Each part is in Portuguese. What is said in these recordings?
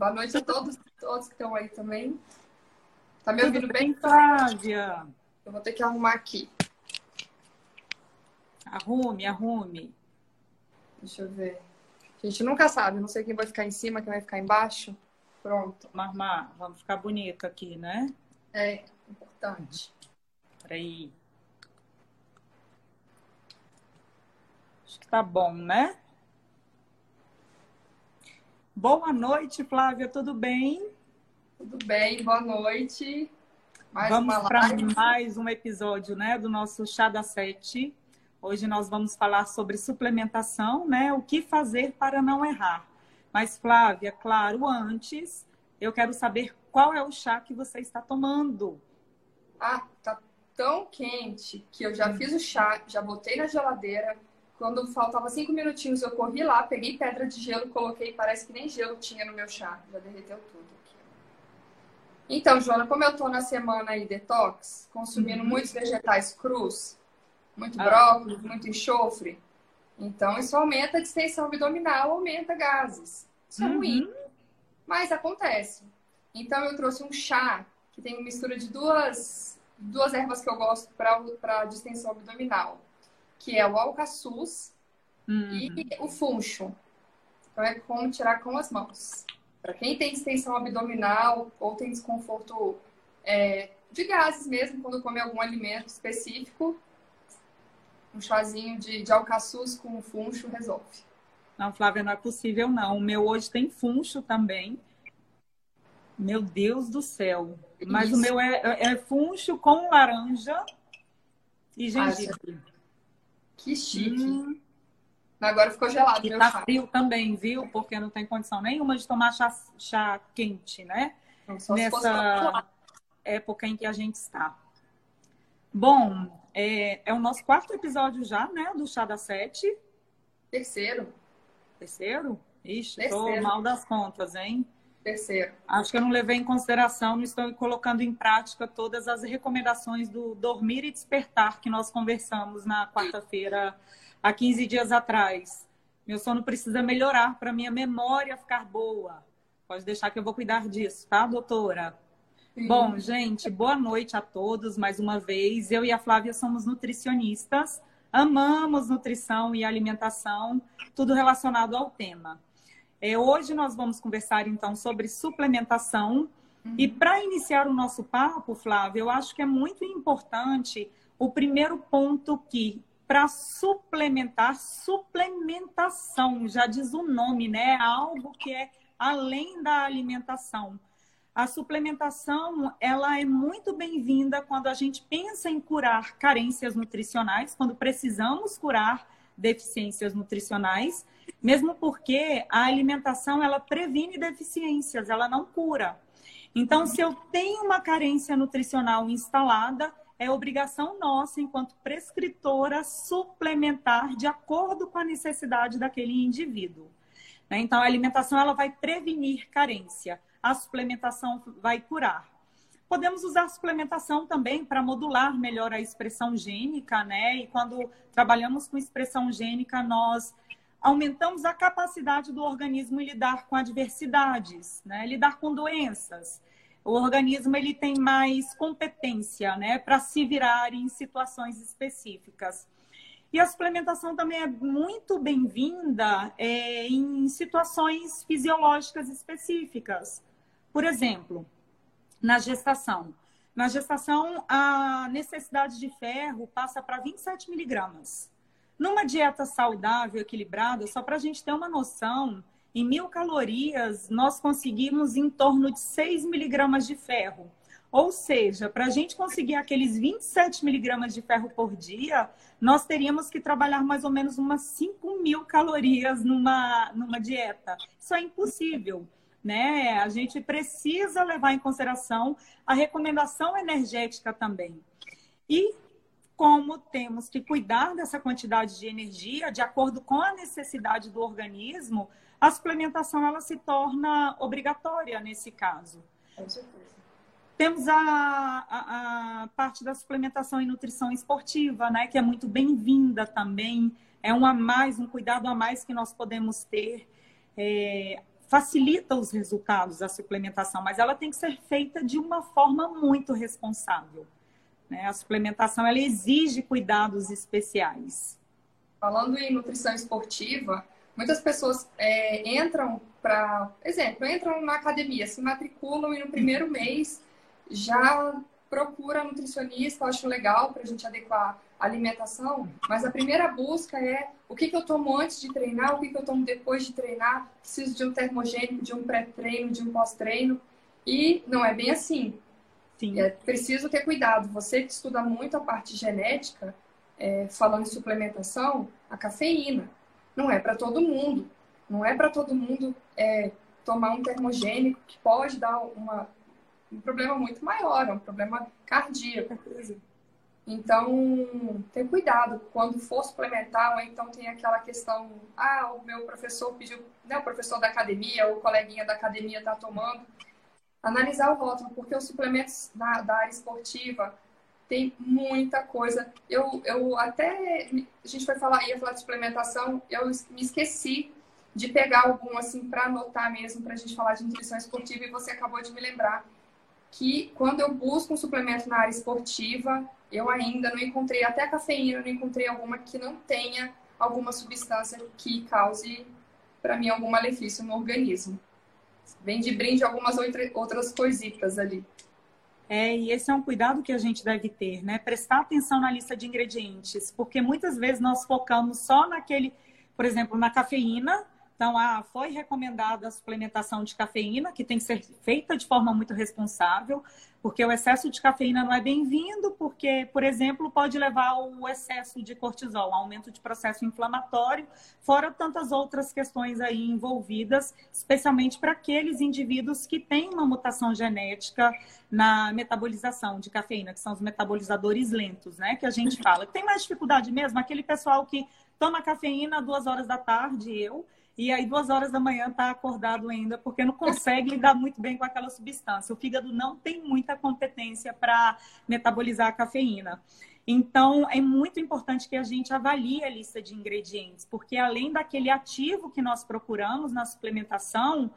Boa noite a todos, todos que estão aí também. Tá me ouvindo bem, Flávia? Eu vou ter que arrumar aqui. Arrume, arrume. Deixa eu ver. A gente nunca sabe, não sei quem vai ficar em cima, quem vai ficar embaixo. Pronto. Vamos arrumar, vamos ficar bonito aqui, né? É importante. Peraí. Acho que tá bom, né? Boa noite, Flávia, tudo bem? Tudo bem, boa noite. Mais vamos para mais um episódio né, do nosso Chá da Sete. Hoje nós vamos falar sobre suplementação, né? O que fazer para não errar. Mas, Flávia, claro, antes eu quero saber qual é o chá que você está tomando. Ah, tá tão quente que eu já fiz o chá, já botei na geladeira. Quando faltava cinco minutinhos, eu corri lá, peguei pedra de gelo, coloquei, parece que nem gelo tinha no meu chá. Já derreteu tudo aqui. Então, Joana, como eu tô na semana aí detox, consumindo uhum. muitos vegetais crus, muito ah. brócolis, muito enxofre. Então, isso aumenta a distensão abdominal, aumenta gases. Isso é uhum. é ruim, mas acontece. Então, eu trouxe um chá que tem uma mistura de duas, duas ervas que eu gosto para distensão abdominal, que é o alcaçuz uhum. e o funcho. Então, é como tirar com as mãos. Para quem tem distensão abdominal ou tem desconforto é, de gases mesmo, quando come algum alimento específico, um chazinho de, de alcaçuz com funcho resolve. Não, Flávia, não é possível não. O meu hoje tem funcho também. Meu Deus do céu. Mas Isso. o meu é, é, é funcho com laranja e gengibre. Que chique. Hum. Agora ficou gelado. E tá chá. frio também, viu? Porque não tem condição nenhuma de tomar chá, chá quente, né? Nessa época em que a gente está. Bom, é, é o nosso quarto episódio já, né? Do Chá da Sete. Terceiro. Terceiro? Ixi, Terceiro. tô mal das contas, hein? Terceiro. Acho que eu não levei em consideração, não estou colocando em prática todas as recomendações do Dormir e Despertar que nós conversamos na quarta-feira, há 15 dias atrás. Meu sono precisa melhorar para minha memória ficar boa. Pode deixar que eu vou cuidar disso, tá, doutora? Bom, gente, boa noite a todos mais uma vez. Eu e a Flávia somos nutricionistas, amamos nutrição e alimentação, tudo relacionado ao tema. É, hoje nós vamos conversar então sobre suplementação. Uhum. E para iniciar o nosso papo, Flávia, eu acho que é muito importante o primeiro ponto que para suplementar, suplementação, já diz o nome, né? Algo que é além da alimentação. A suplementação, ela é muito bem-vinda quando a gente pensa em curar carências nutricionais, quando precisamos curar deficiências nutricionais, mesmo porque a alimentação ela previne deficiências, ela não cura. Então, se eu tenho uma carência nutricional instalada, é obrigação nossa, enquanto prescritora, suplementar de acordo com a necessidade daquele indivíduo. Né? Então, a alimentação ela vai prevenir carência a suplementação vai curar. Podemos usar a suplementação também para modular melhor a expressão gênica, né? E quando trabalhamos com expressão gênica, nós aumentamos a capacidade do organismo em lidar com adversidades, né? Lidar com doenças. O organismo ele tem mais competência, né, para se virar em situações específicas. E a suplementação também é muito bem-vinda é, em situações fisiológicas específicas. Por exemplo, na gestação. Na gestação, a necessidade de ferro passa para 27 miligramas. Numa dieta saudável, equilibrada, só para a gente ter uma noção, em mil calorias, nós conseguimos em torno de 6 miligramas de ferro. Ou seja, para a gente conseguir aqueles 27 miligramas de ferro por dia, nós teríamos que trabalhar mais ou menos umas 5 mil calorias numa, numa dieta. Isso é impossível né? A gente precisa levar em consideração a recomendação energética também. E como temos que cuidar dessa quantidade de energia de acordo com a necessidade do organismo, a suplementação ela se torna obrigatória nesse caso. Com certeza. Temos a, a, a, parte da suplementação e nutrição esportiva, né, que é muito bem-vinda também. É um a mais, um cuidado a mais que nós podemos ter. É, facilita os resultados da suplementação, mas ela tem que ser feita de uma forma muito responsável. Né? A suplementação ela exige cuidados especiais. Falando em nutrição esportiva, muitas pessoas é, entram para, exemplo, entram na academia, se matriculam e no primeiro mês já procura nutricionista, eu acho legal para a gente adequar a alimentação, mas a primeira busca é o que, que eu tomo antes de treinar, o que, que eu tomo depois de treinar, preciso de um termogênico, de um pré-treino, de um pós-treino, e não é bem assim. Sim. É preciso ter cuidado. Você que estuda muito a parte genética, é, falando em suplementação, a cafeína não é para todo mundo. Não é para todo mundo é, tomar um termogênico que pode dar uma, um problema muito maior, é um problema cardíaco. Então, ter cuidado quando for suplementar, ou então tem aquela questão, ah, o meu professor pediu, né, o professor da academia, ou o coleguinha da academia está tomando. Analisar o rótulo, porque os suplementos da, da área esportiva tem muita coisa. Eu, eu até, a gente foi falar, ia falar de suplementação, eu me esqueci de pegar algum assim para anotar mesmo, para a gente falar de nutrição esportiva, e você acabou de me lembrar que quando eu busco um suplemento na área esportiva, eu ainda não encontrei, até a cafeína, não encontrei alguma que não tenha alguma substância que cause, para mim, algum malefício no organismo. Vem de brinde algumas outras coisitas ali. É, e esse é um cuidado que a gente deve ter, né? Prestar atenção na lista de ingredientes, porque muitas vezes nós focamos só naquele, por exemplo, na cafeína, então, ah, foi recomendada a suplementação de cafeína, que tem que ser feita de forma muito responsável, porque o excesso de cafeína não é bem-vindo, porque, por exemplo, pode levar ao excesso de cortisol, aumento de processo inflamatório, fora tantas outras questões aí envolvidas, especialmente para aqueles indivíduos que têm uma mutação genética na metabolização de cafeína, que são os metabolizadores lentos, né? Que a gente fala. Tem mais dificuldade mesmo, aquele pessoal que toma cafeína duas horas da tarde, eu e aí duas horas da manhã está acordado ainda, porque não consegue lidar muito bem com aquela substância. O fígado não tem muita competência para metabolizar a cafeína. Então, é muito importante que a gente avalie a lista de ingredientes, porque além daquele ativo que nós procuramos na suplementação,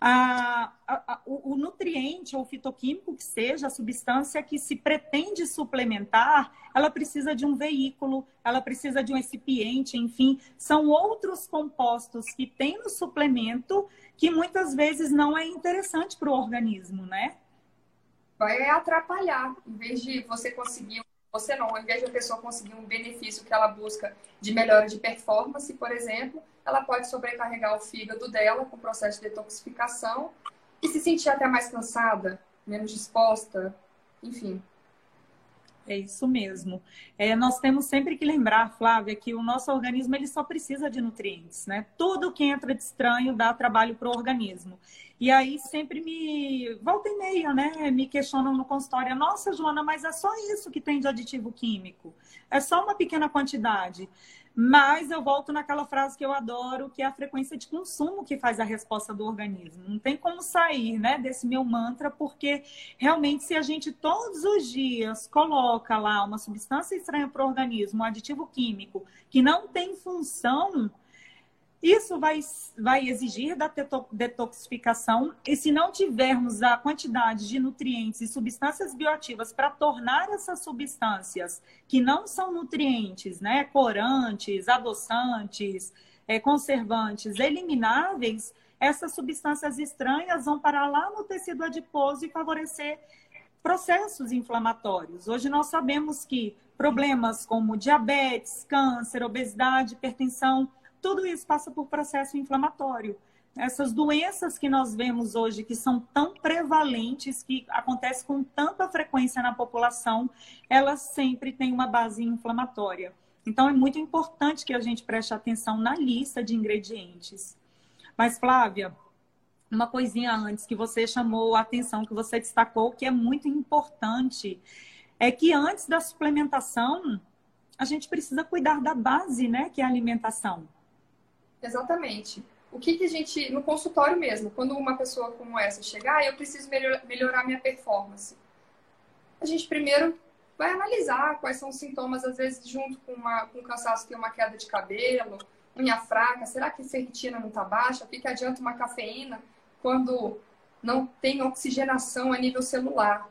a, a, o, o, nutriente ou fitoquímico que seja, a substância que se pretende suplementar, ela precisa de um veículo, ela precisa de um recipiente, enfim, são outros compostos que tem no suplemento que muitas vezes não é interessante para o organismo, né? Vai atrapalhar, em vez de você conseguir você não, ao invés de a pessoa conseguir um benefício que ela busca de melhora de performance, por exemplo, ela pode sobrecarregar o fígado dela com o processo de detoxificação e se sentir até mais cansada, menos disposta, enfim. É isso mesmo. É, nós temos sempre que lembrar, Flávia, que o nosso organismo ele só precisa de nutrientes, né? Tudo que entra de estranho dá trabalho para o organismo. E aí sempre me volta e meia, né? Me questionam no consultório: Nossa, Joana, mas é só isso que tem de aditivo químico? É só uma pequena quantidade. Mas eu volto naquela frase que eu adoro, que é a frequência de consumo que faz a resposta do organismo. Não tem como sair né, desse meu mantra, porque realmente, se a gente todos os dias coloca lá uma substância estranha para o organismo, um aditivo químico, que não tem função, isso vai, vai exigir da detoxificação, e se não tivermos a quantidade de nutrientes e substâncias bioativas para tornar essas substâncias que não são nutrientes, né, corantes, adoçantes, é, conservantes, elimináveis, essas substâncias estranhas vão parar lá no tecido adiposo e favorecer processos inflamatórios. Hoje nós sabemos que problemas como diabetes, câncer, obesidade, hipertensão, tudo isso passa por processo inflamatório. Essas doenças que nós vemos hoje, que são tão prevalentes, que acontecem com tanta frequência na população, elas sempre têm uma base inflamatória. Então, é muito importante que a gente preste atenção na lista de ingredientes. Mas, Flávia, uma coisinha antes que você chamou a atenção, que você destacou, que é muito importante, é que antes da suplementação, a gente precisa cuidar da base, né, que é a alimentação. Exatamente. O que, que a gente, no consultório mesmo, quando uma pessoa como essa chegar, ah, eu preciso melhorar minha performance. A gente primeiro vai analisar quais são os sintomas, às vezes junto com, uma, com cansaço tem uma queda de cabelo, unha fraca? Será que ferritina não está baixa? O que, que adianta uma cafeína quando não tem oxigenação a nível celular?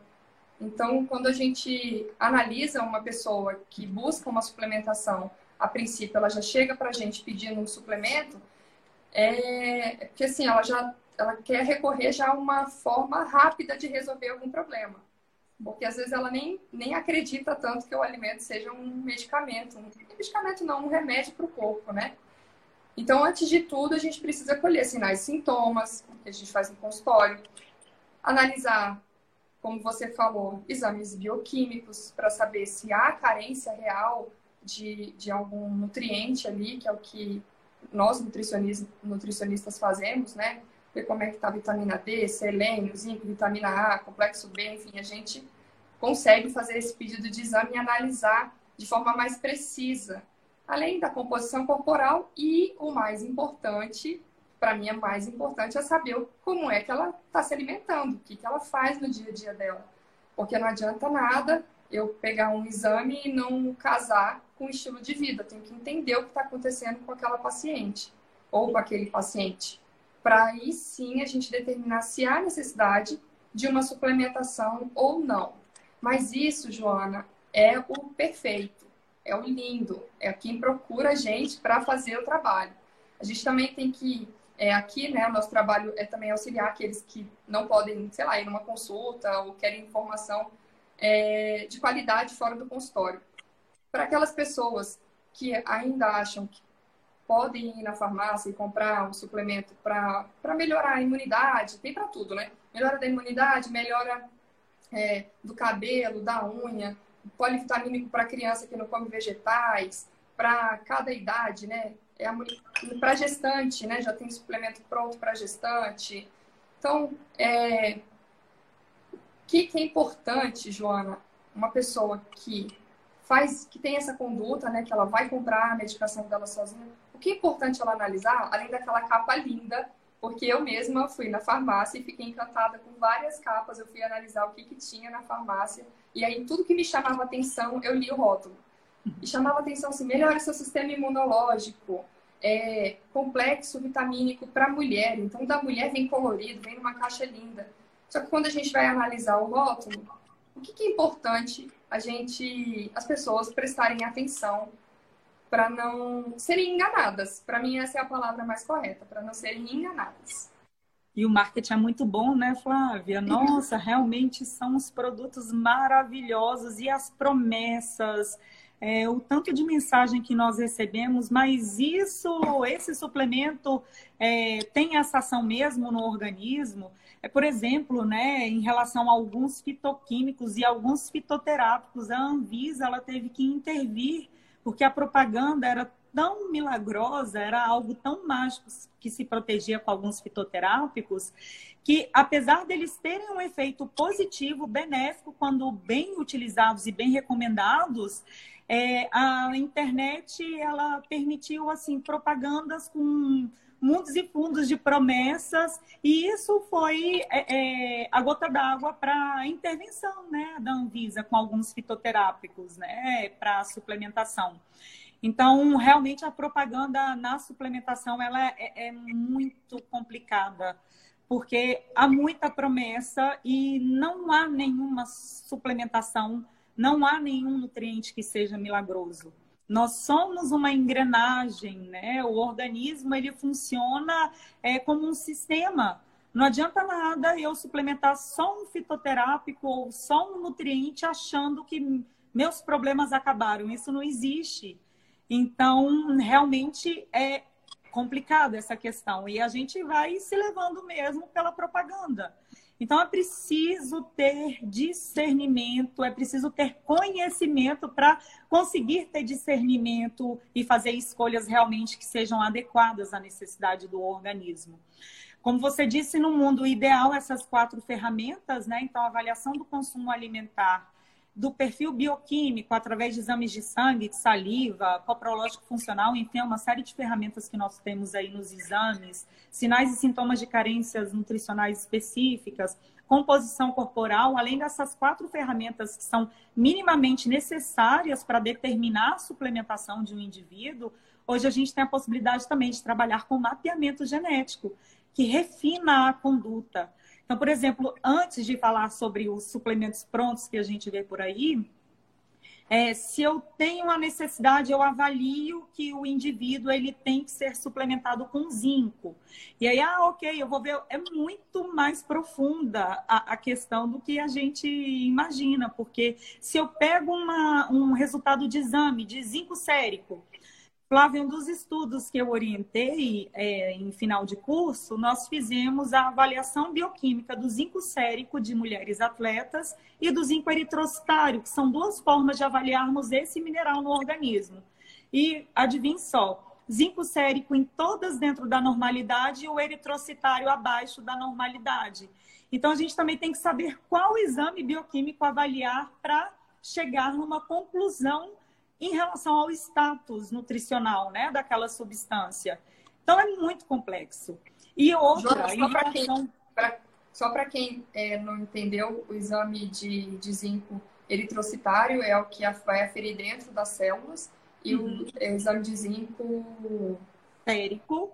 Então, quando a gente analisa uma pessoa que busca uma suplementação, a princípio ela já chega para a gente pedindo um suplemento, é porque assim, ela já ela quer recorrer já a uma forma rápida de resolver algum problema. Porque às vezes ela nem, nem acredita tanto que o alimento seja um medicamento. Um medicamento não, um remédio para o corpo, né? Então, antes de tudo, a gente precisa colher sinais e sintomas, que a gente faz no consultório, analisar, como você falou, exames bioquímicos para saber se há carência real de, de algum nutriente ali, que é o que nós nutricionistas, nutricionistas fazemos, né? Ver como é que está a vitamina D, selênio, zinco, vitamina A, complexo B, enfim, a gente consegue fazer esse pedido de exame e analisar de forma mais precisa, além da composição corporal e o mais importante, para mim é mais importante, é saber como é que ela está se alimentando, o que, que ela faz no dia a dia dela. Porque não adianta nada eu pegar um exame e não casar com o estilo de vida. Tenho que entender o que está acontecendo com aquela paciente ou com aquele paciente. Para aí sim a gente determinar se há necessidade de uma suplementação ou não. Mas isso, Joana, é o perfeito, é o lindo, é quem procura a gente para fazer o trabalho. A gente também tem que, é, aqui, né, nosso trabalho é também auxiliar aqueles que não podem, sei lá, ir numa consulta ou querem informação é, de qualidade fora do consultório. Para aquelas pessoas que ainda acham que podem ir na farmácia e comprar um suplemento para melhorar a imunidade, tem para tudo, né? Melhora da imunidade, melhora é, do cabelo, da unha, polivitamínico para criança que não come vegetais, para cada idade, né? É para gestante, né? Já tem suplemento pronto para gestante. Então, é, o que, que é importante, Joana? Uma pessoa que faz, que tem essa conduta, né? Que ela vai comprar a medicação dela sozinha. O que é importante ela analisar, além daquela capa linda porque eu mesma fui na farmácia e fiquei encantada com várias capas. Eu fui analisar o que, que tinha na farmácia. E aí, tudo que me chamava atenção, eu li o rótulo. E chamava atenção assim: melhora seu sistema imunológico, é, complexo vitamínico para mulher. Então, da mulher vem colorido, vem numa caixa linda. Só que quando a gente vai analisar o rótulo, o que, que é importante a gente, as pessoas prestarem atenção para não serem enganadas. Para mim, essa é a palavra mais correta, para não serem enganadas. E o marketing é muito bom, né, Flávia? Nossa, realmente são os produtos maravilhosos e as promessas, é, o tanto de mensagem que nós recebemos, mas isso, esse suplemento é, tem essa ação mesmo no organismo. É, por exemplo, né, em relação a alguns fitoquímicos e alguns fitoterápicos, a Anvisa ela teve que intervir porque a propaganda era tão milagrosa, era algo tão mágico que se protegia com alguns fitoterápicos, que apesar deles terem um efeito positivo, benéfico, quando bem utilizados e bem recomendados, é, a internet ela permitiu assim propagandas com mundos e fundos de promessas, e isso foi é, é, a gota d'água para a intervenção né, da Anvisa com alguns fitoterápicos né, para suplementação. Então, realmente, a propaganda na suplementação ela é, é muito complicada, porque há muita promessa e não há nenhuma suplementação, não há nenhum nutriente que seja milagroso. Nós somos uma engrenagem, né? O organismo ele funciona é, como um sistema. Não adianta nada eu suplementar só um fitoterápico ou só um nutriente achando que meus problemas acabaram. Isso não existe. Então, realmente é complicado essa questão. E a gente vai se levando mesmo pela propaganda. Então é preciso ter discernimento, é preciso ter conhecimento para conseguir ter discernimento e fazer escolhas realmente que sejam adequadas à necessidade do organismo. Como você disse, no mundo ideal, essas quatro ferramentas, né? Então, avaliação do consumo alimentar, do perfil bioquímico através de exames de sangue, de saliva, coprológico funcional, enfim, é uma série de ferramentas que nós temos aí nos exames, sinais e sintomas de carências nutricionais específicas, composição corporal, além dessas quatro ferramentas que são minimamente necessárias para determinar a suplementação de um indivíduo, hoje a gente tem a possibilidade também de trabalhar com mapeamento genético, que refina a conduta. Então, por exemplo, antes de falar sobre os suplementos prontos que a gente vê por aí, é, se eu tenho a necessidade, eu avalio que o indivíduo ele tem que ser suplementado com zinco. E aí, ah, ok, eu vou ver. É muito mais profunda a, a questão do que a gente imagina, porque se eu pego uma, um resultado de exame de zinco sérico, Flávio, um dos estudos que eu orientei é, em final de curso, nós fizemos a avaliação bioquímica do zinco sérico de mulheres atletas e do zinco eritrocitário, que são duas formas de avaliarmos esse mineral no organismo. E adivinhe só, zinco sérico em todas dentro da normalidade e o eritrocitário abaixo da normalidade. Então, a gente também tem que saber qual exame bioquímico avaliar para chegar numa conclusão em relação ao status nutricional né, daquela substância. Então, é muito complexo. E outra, Joana, só para relação... quem, quem é, não entendeu, o exame de, de zinco eritrocitário é o que vai aferir dentro das células e uhum. o exame de zinco férico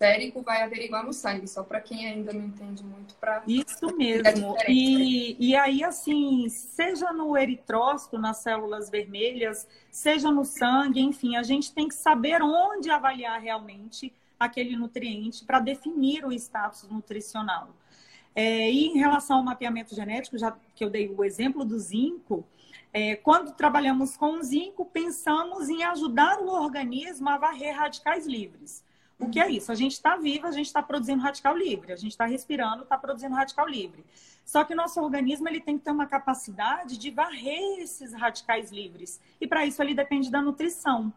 férico vai averiguar no sangue, só para quem ainda não entende muito para Isso mesmo. E, e aí, assim, seja no eritrócito, nas células vermelhas, seja no sangue, enfim, a gente tem que saber onde avaliar realmente aquele nutriente para definir o status nutricional. É, e em relação ao mapeamento genético, já que eu dei o exemplo do zinco, é, quando trabalhamos com o zinco, pensamos em ajudar o organismo a varrer radicais livres. O que é isso? A gente está vivo, a gente está produzindo radical livre, a gente está respirando, está produzindo radical livre. Só que o nosso organismo ele tem que ter uma capacidade de varrer esses radicais livres. E para isso ele depende da nutrição.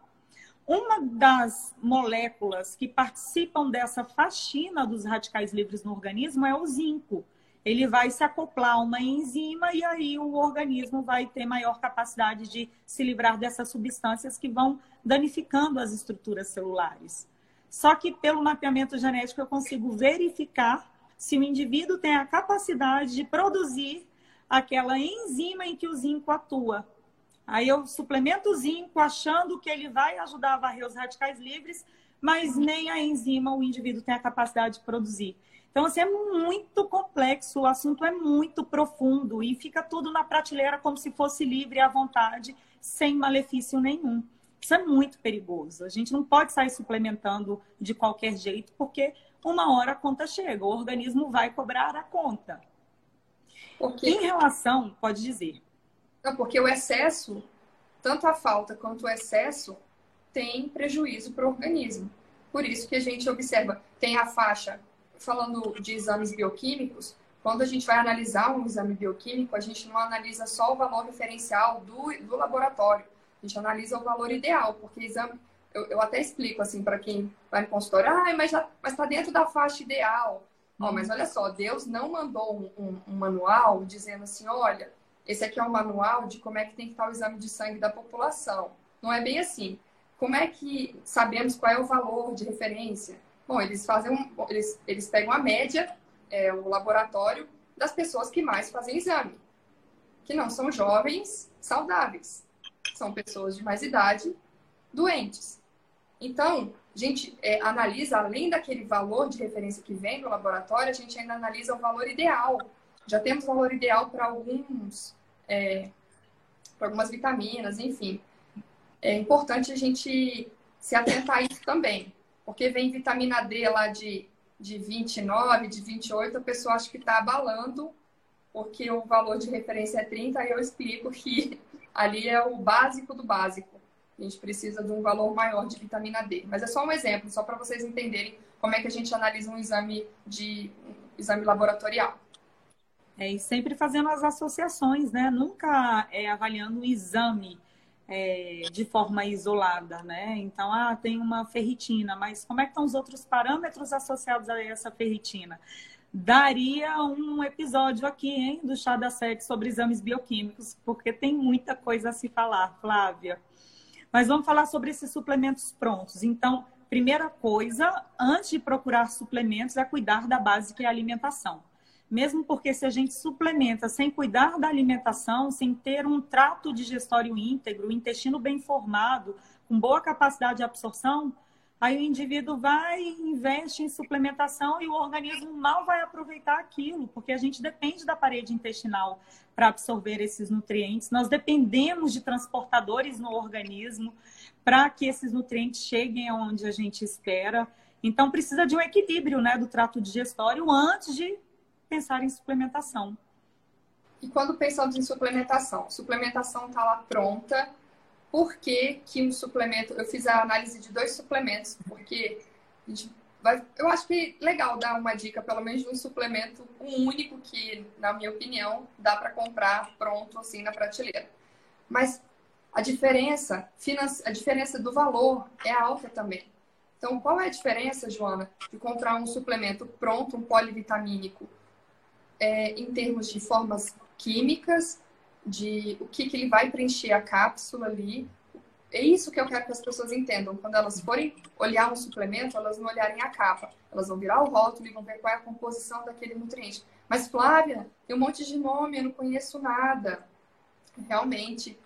Uma das moléculas que participam dessa faxina dos radicais livres no organismo é o zinco. Ele vai se acoplar a uma enzima e aí o organismo vai ter maior capacidade de se livrar dessas substâncias que vão danificando as estruturas celulares. Só que pelo mapeamento genético eu consigo verificar se o indivíduo tem a capacidade de produzir aquela enzima em que o zinco atua. Aí eu suplemento o zinco achando que ele vai ajudar a varrer os radicais livres, mas nem a enzima o indivíduo tem a capacidade de produzir. Então, assim, é muito complexo, o assunto é muito profundo e fica tudo na prateleira como se fosse livre à vontade, sem malefício nenhum. Isso é muito perigoso. A gente não pode sair suplementando de qualquer jeito, porque uma hora a conta chega, o organismo vai cobrar a conta. Porque... Em relação, pode dizer. Não, porque o excesso, tanto a falta quanto o excesso, tem prejuízo para o organismo. Por isso que a gente observa, tem a faixa, falando de exames bioquímicos, quando a gente vai analisar um exame bioquímico, a gente não analisa só o valor referencial do, do laboratório, a gente analisa o valor ideal, porque exame, eu, eu até explico assim para quem vai no consultório, ah, mas está dentro da faixa ideal. Ó, mas olha só, Deus não mandou um, um, manual dizendo assim, olha, esse aqui é um manual de como é que tem que estar o exame de sangue da população. Não é bem assim. Como é que sabemos qual é o valor de referência? Bom, eles fazem um, eles, eles pegam a média, é, o laboratório das pessoas que mais fazem exame, que não são jovens saudáveis são pessoas de mais idade doentes. Então, a gente é, analisa, além daquele valor de referência que vem do laboratório, a gente ainda analisa o valor ideal. Já temos valor ideal para alguns, é, para algumas vitaminas, enfim. É importante a gente se atentar a isso também, porque vem vitamina D lá de, de 29, de 28, a pessoa acha que está abalando, porque o valor de referência é 30, aí eu explico que ali é o básico do básico. A gente precisa de um valor maior de vitamina D. Mas é só um exemplo, só para vocês entenderem como é que a gente analisa um exame de um exame laboratorial. É, e sempre fazendo as associações, né? Nunca é, avaliando um exame é, de forma isolada, né? Então, ah, tem uma ferritina, mas como é que estão os outros parâmetros associados a essa ferritina? Daria um episódio aqui, hein, do Chá da Sete sobre exames bioquímicos, porque tem muita coisa a se falar, Flávia. Mas vamos falar sobre esses suplementos prontos. Então, primeira coisa, antes de procurar suplementos, é cuidar da base que é a alimentação. mesmo porque se a gente suplementa sem cuidar da alimentação, sem ter um trato digestório íntegro, intestino bem formado, com boa capacidade de absorção, aí o indivíduo vai investe em suplementação e o organismo mal vai aproveitar aquilo, porque a gente depende da parede intestinal para absorver esses nutrientes. Nós dependemos de transportadores no organismo para que esses nutrientes cheguem aonde a gente espera. Então precisa de um equilíbrio, né, do trato digestório antes de pensar em suplementação. E quando pensamos em suplementação, suplementação está lá pronta. Por que, que um suplemento? Eu fiz a análise de dois suplementos, porque vai, eu acho que é legal dar uma dica, pelo menos de um suplemento, um único que, na minha opinião, dá para comprar pronto assim na prateleira. Mas a diferença, a diferença do valor é alta também. Então, qual é a diferença, Joana, de comprar um suplemento pronto, um polivitamínico, é, em termos de formas químicas, de o que, que ele vai preencher a cápsula ali. É isso que eu quero que as pessoas entendam. Quando elas forem olhar um suplemento, elas não olharem a capa. Elas vão virar o rótulo e vão ver qual é a composição daquele nutriente. Mas, Flávia, tem um monte de nome, eu não conheço nada. Realmente,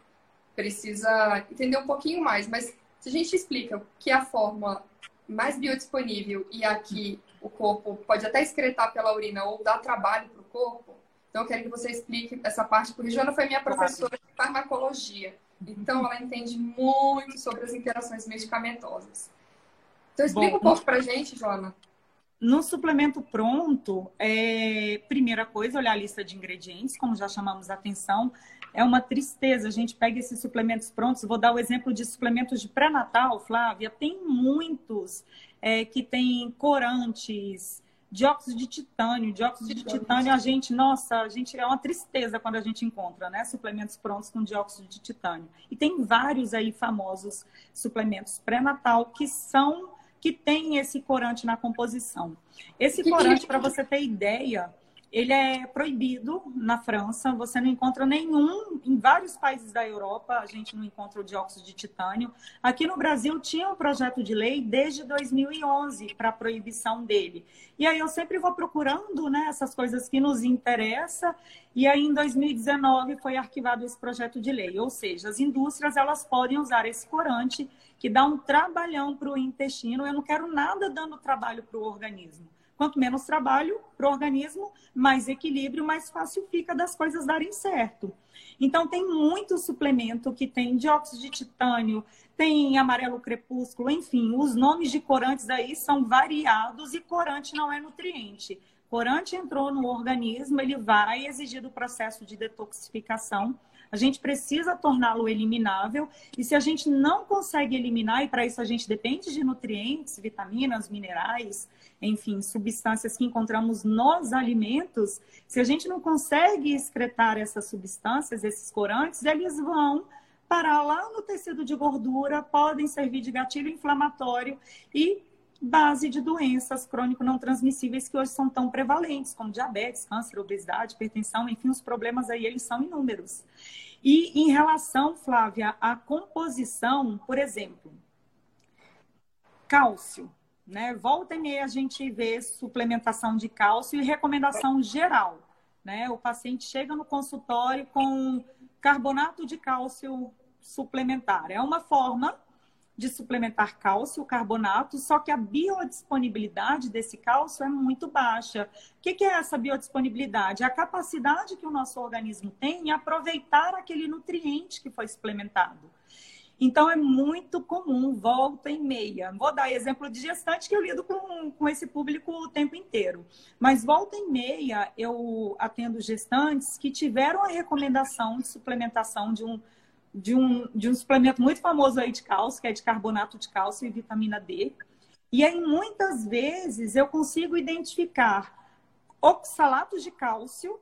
precisa entender um pouquinho mais. Mas se a gente explica que é a forma mais biodisponível e aqui o corpo pode até excretar pela urina ou dar trabalho para o corpo. Então, eu quero que você explique essa parte, porque Joana foi minha professora de farmacologia. Então, ela entende muito sobre as interações medicamentosas. Então, explica Bom, um pouco para a gente, Joana. No suplemento pronto, é, primeira coisa, olhar a lista de ingredientes, como já chamamos a atenção. É uma tristeza, a gente pega esses suplementos prontos. Vou dar o exemplo de suplementos de pré-natal, Flávia. Tem muitos é, que tem corantes, dióxido de titânio. Dióxido de titânio, a gente, nossa, a gente é uma tristeza quando a gente encontra, né? Suplementos prontos com dióxido de titânio. E tem vários aí famosos suplementos pré-natal que são que tem esse corante na composição. Esse corante, para você ter ideia, ele é proibido na França, você não encontra nenhum, em vários países da Europa, a gente não encontra o dióxido de titânio. Aqui no Brasil tinha um projeto de lei desde 2011 para a proibição dele. E aí eu sempre vou procurando né, essas coisas que nos interessam, e aí em 2019 foi arquivado esse projeto de lei. Ou seja, as indústrias elas podem usar esse corante que dá um trabalhão para o intestino. Eu não quero nada dando trabalho para o organismo. Quanto menos trabalho para o organismo, mais equilíbrio, mais fácil fica das coisas darem certo. Então, tem muito suplemento que tem dióxido de titânio, tem amarelo crepúsculo, enfim, os nomes de corantes aí são variados e corante não é nutriente. Corante entrou no organismo, ele vai exigir o processo de detoxificação a gente precisa torná-lo eliminável. E se a gente não consegue eliminar, e para isso a gente depende de nutrientes, vitaminas, minerais, enfim, substâncias que encontramos nos alimentos, se a gente não consegue excretar essas substâncias, esses corantes, eles vão parar lá no tecido de gordura, podem servir de gatilho inflamatório e base de doenças crônico não transmissíveis que hoje são tão prevalentes, como diabetes, câncer, obesidade, hipertensão, enfim, os problemas aí eles são inúmeros. E em relação, Flávia, à composição, por exemplo, cálcio, né? Volta e meia a gente vê suplementação de cálcio e recomendação geral, né? O paciente chega no consultório com carbonato de cálcio suplementar. É uma forma de suplementar cálcio, carbonato, só que a biodisponibilidade desse cálcio é muito baixa. O que, é essa biodisponibilidade? É a capacidade que o nosso organismo tem em aproveitar aquele nutriente que foi suplementado. Então, é muito comum, volta e meia. Vou dar exemplo de gestante que eu lido com, com esse público o tempo inteiro. Mas volta e meia, eu atendo gestantes que tiveram a recomendação de suplementação de um de um, de um suplemento muito famoso aí de cálcio, que é de carbonato de cálcio e vitamina D. E aí, muitas vezes, eu consigo identificar oxalatos de cálcio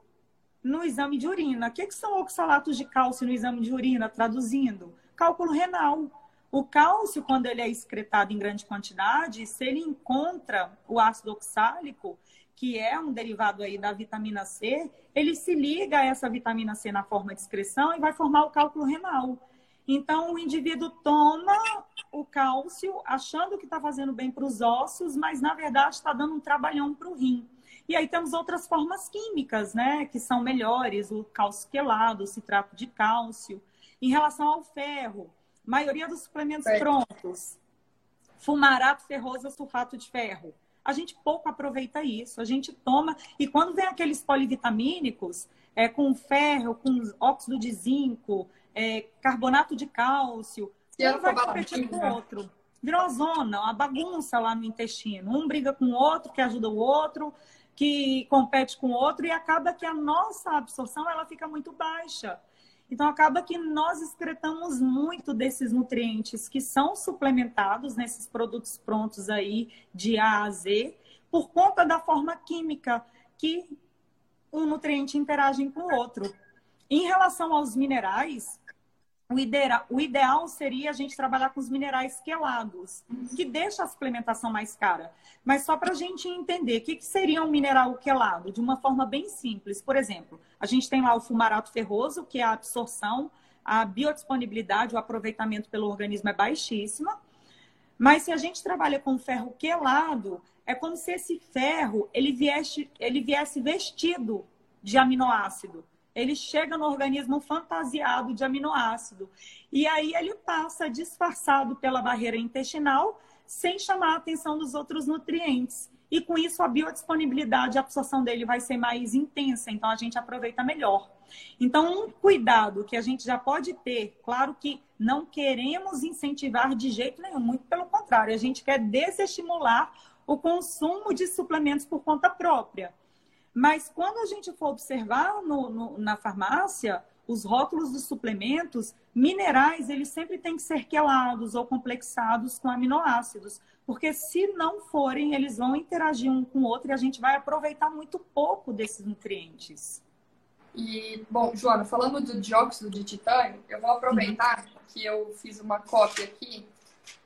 no exame de urina. O que, que são oxalatos de cálcio no exame de urina? Traduzindo, cálculo renal. O cálcio, quando ele é excretado em grande quantidade, se ele encontra o ácido oxálico, que é um derivado aí da vitamina C, ele se liga a essa vitamina C na forma de excreção e vai formar o cálculo renal. Então, o indivíduo toma o cálcio achando que está fazendo bem para os ossos, mas na verdade está dando um trabalhão para o rim. E aí temos outras formas químicas, né, que são melhores, o cálcio quelado, o citrato de cálcio. Em relação ao ferro, maioria dos suplementos é. prontos, fumarato ferroso sulfato de ferro. A gente pouco aproveita isso, a gente toma e quando vem aqueles polivitamínicos, é, com ferro, com óxido de zinco, é, carbonato de cálcio, um vai competir com o outro. Virou uma zona, uma bagunça lá no intestino. Um briga com o outro, que ajuda o outro, que compete com o outro, e acaba que a nossa absorção ela fica muito baixa. Então, acaba que nós excretamos muito desses nutrientes que são suplementados nesses produtos prontos aí, de A a Z, por conta da forma química que um nutriente interage com o outro. Em relação aos minerais, o ideal, o ideal seria a gente trabalhar com os minerais quelados, que deixa a suplementação mais cara. Mas só para a gente entender, o que, que seria um mineral quelado? De uma forma bem simples. Por exemplo, a gente tem lá o fumarato ferroso, que é a absorção, a biodisponibilidade, o aproveitamento pelo organismo é baixíssima. Mas se a gente trabalha com ferro quelado, é como se esse ferro ele viesse, ele viesse vestido de aminoácido ele chega no organismo fantasiado de aminoácido. E aí ele passa disfarçado pela barreira intestinal, sem chamar a atenção dos outros nutrientes. E com isso a biodisponibilidade, a absorção dele vai ser mais intensa, então a gente aproveita melhor. Então, um cuidado que a gente já pode ter, claro que não queremos incentivar de jeito nenhum, muito pelo contrário, a gente quer desestimular o consumo de suplementos por conta própria. Mas quando a gente for observar no, no, na farmácia, os rótulos dos suplementos, minerais, eles sempre têm que ser quelados ou complexados com aminoácidos. Porque se não forem, eles vão interagir um com o outro e a gente vai aproveitar muito pouco desses nutrientes. E, bom, Joana, falando do dióxido de titânio, eu vou aproveitar que eu fiz uma cópia aqui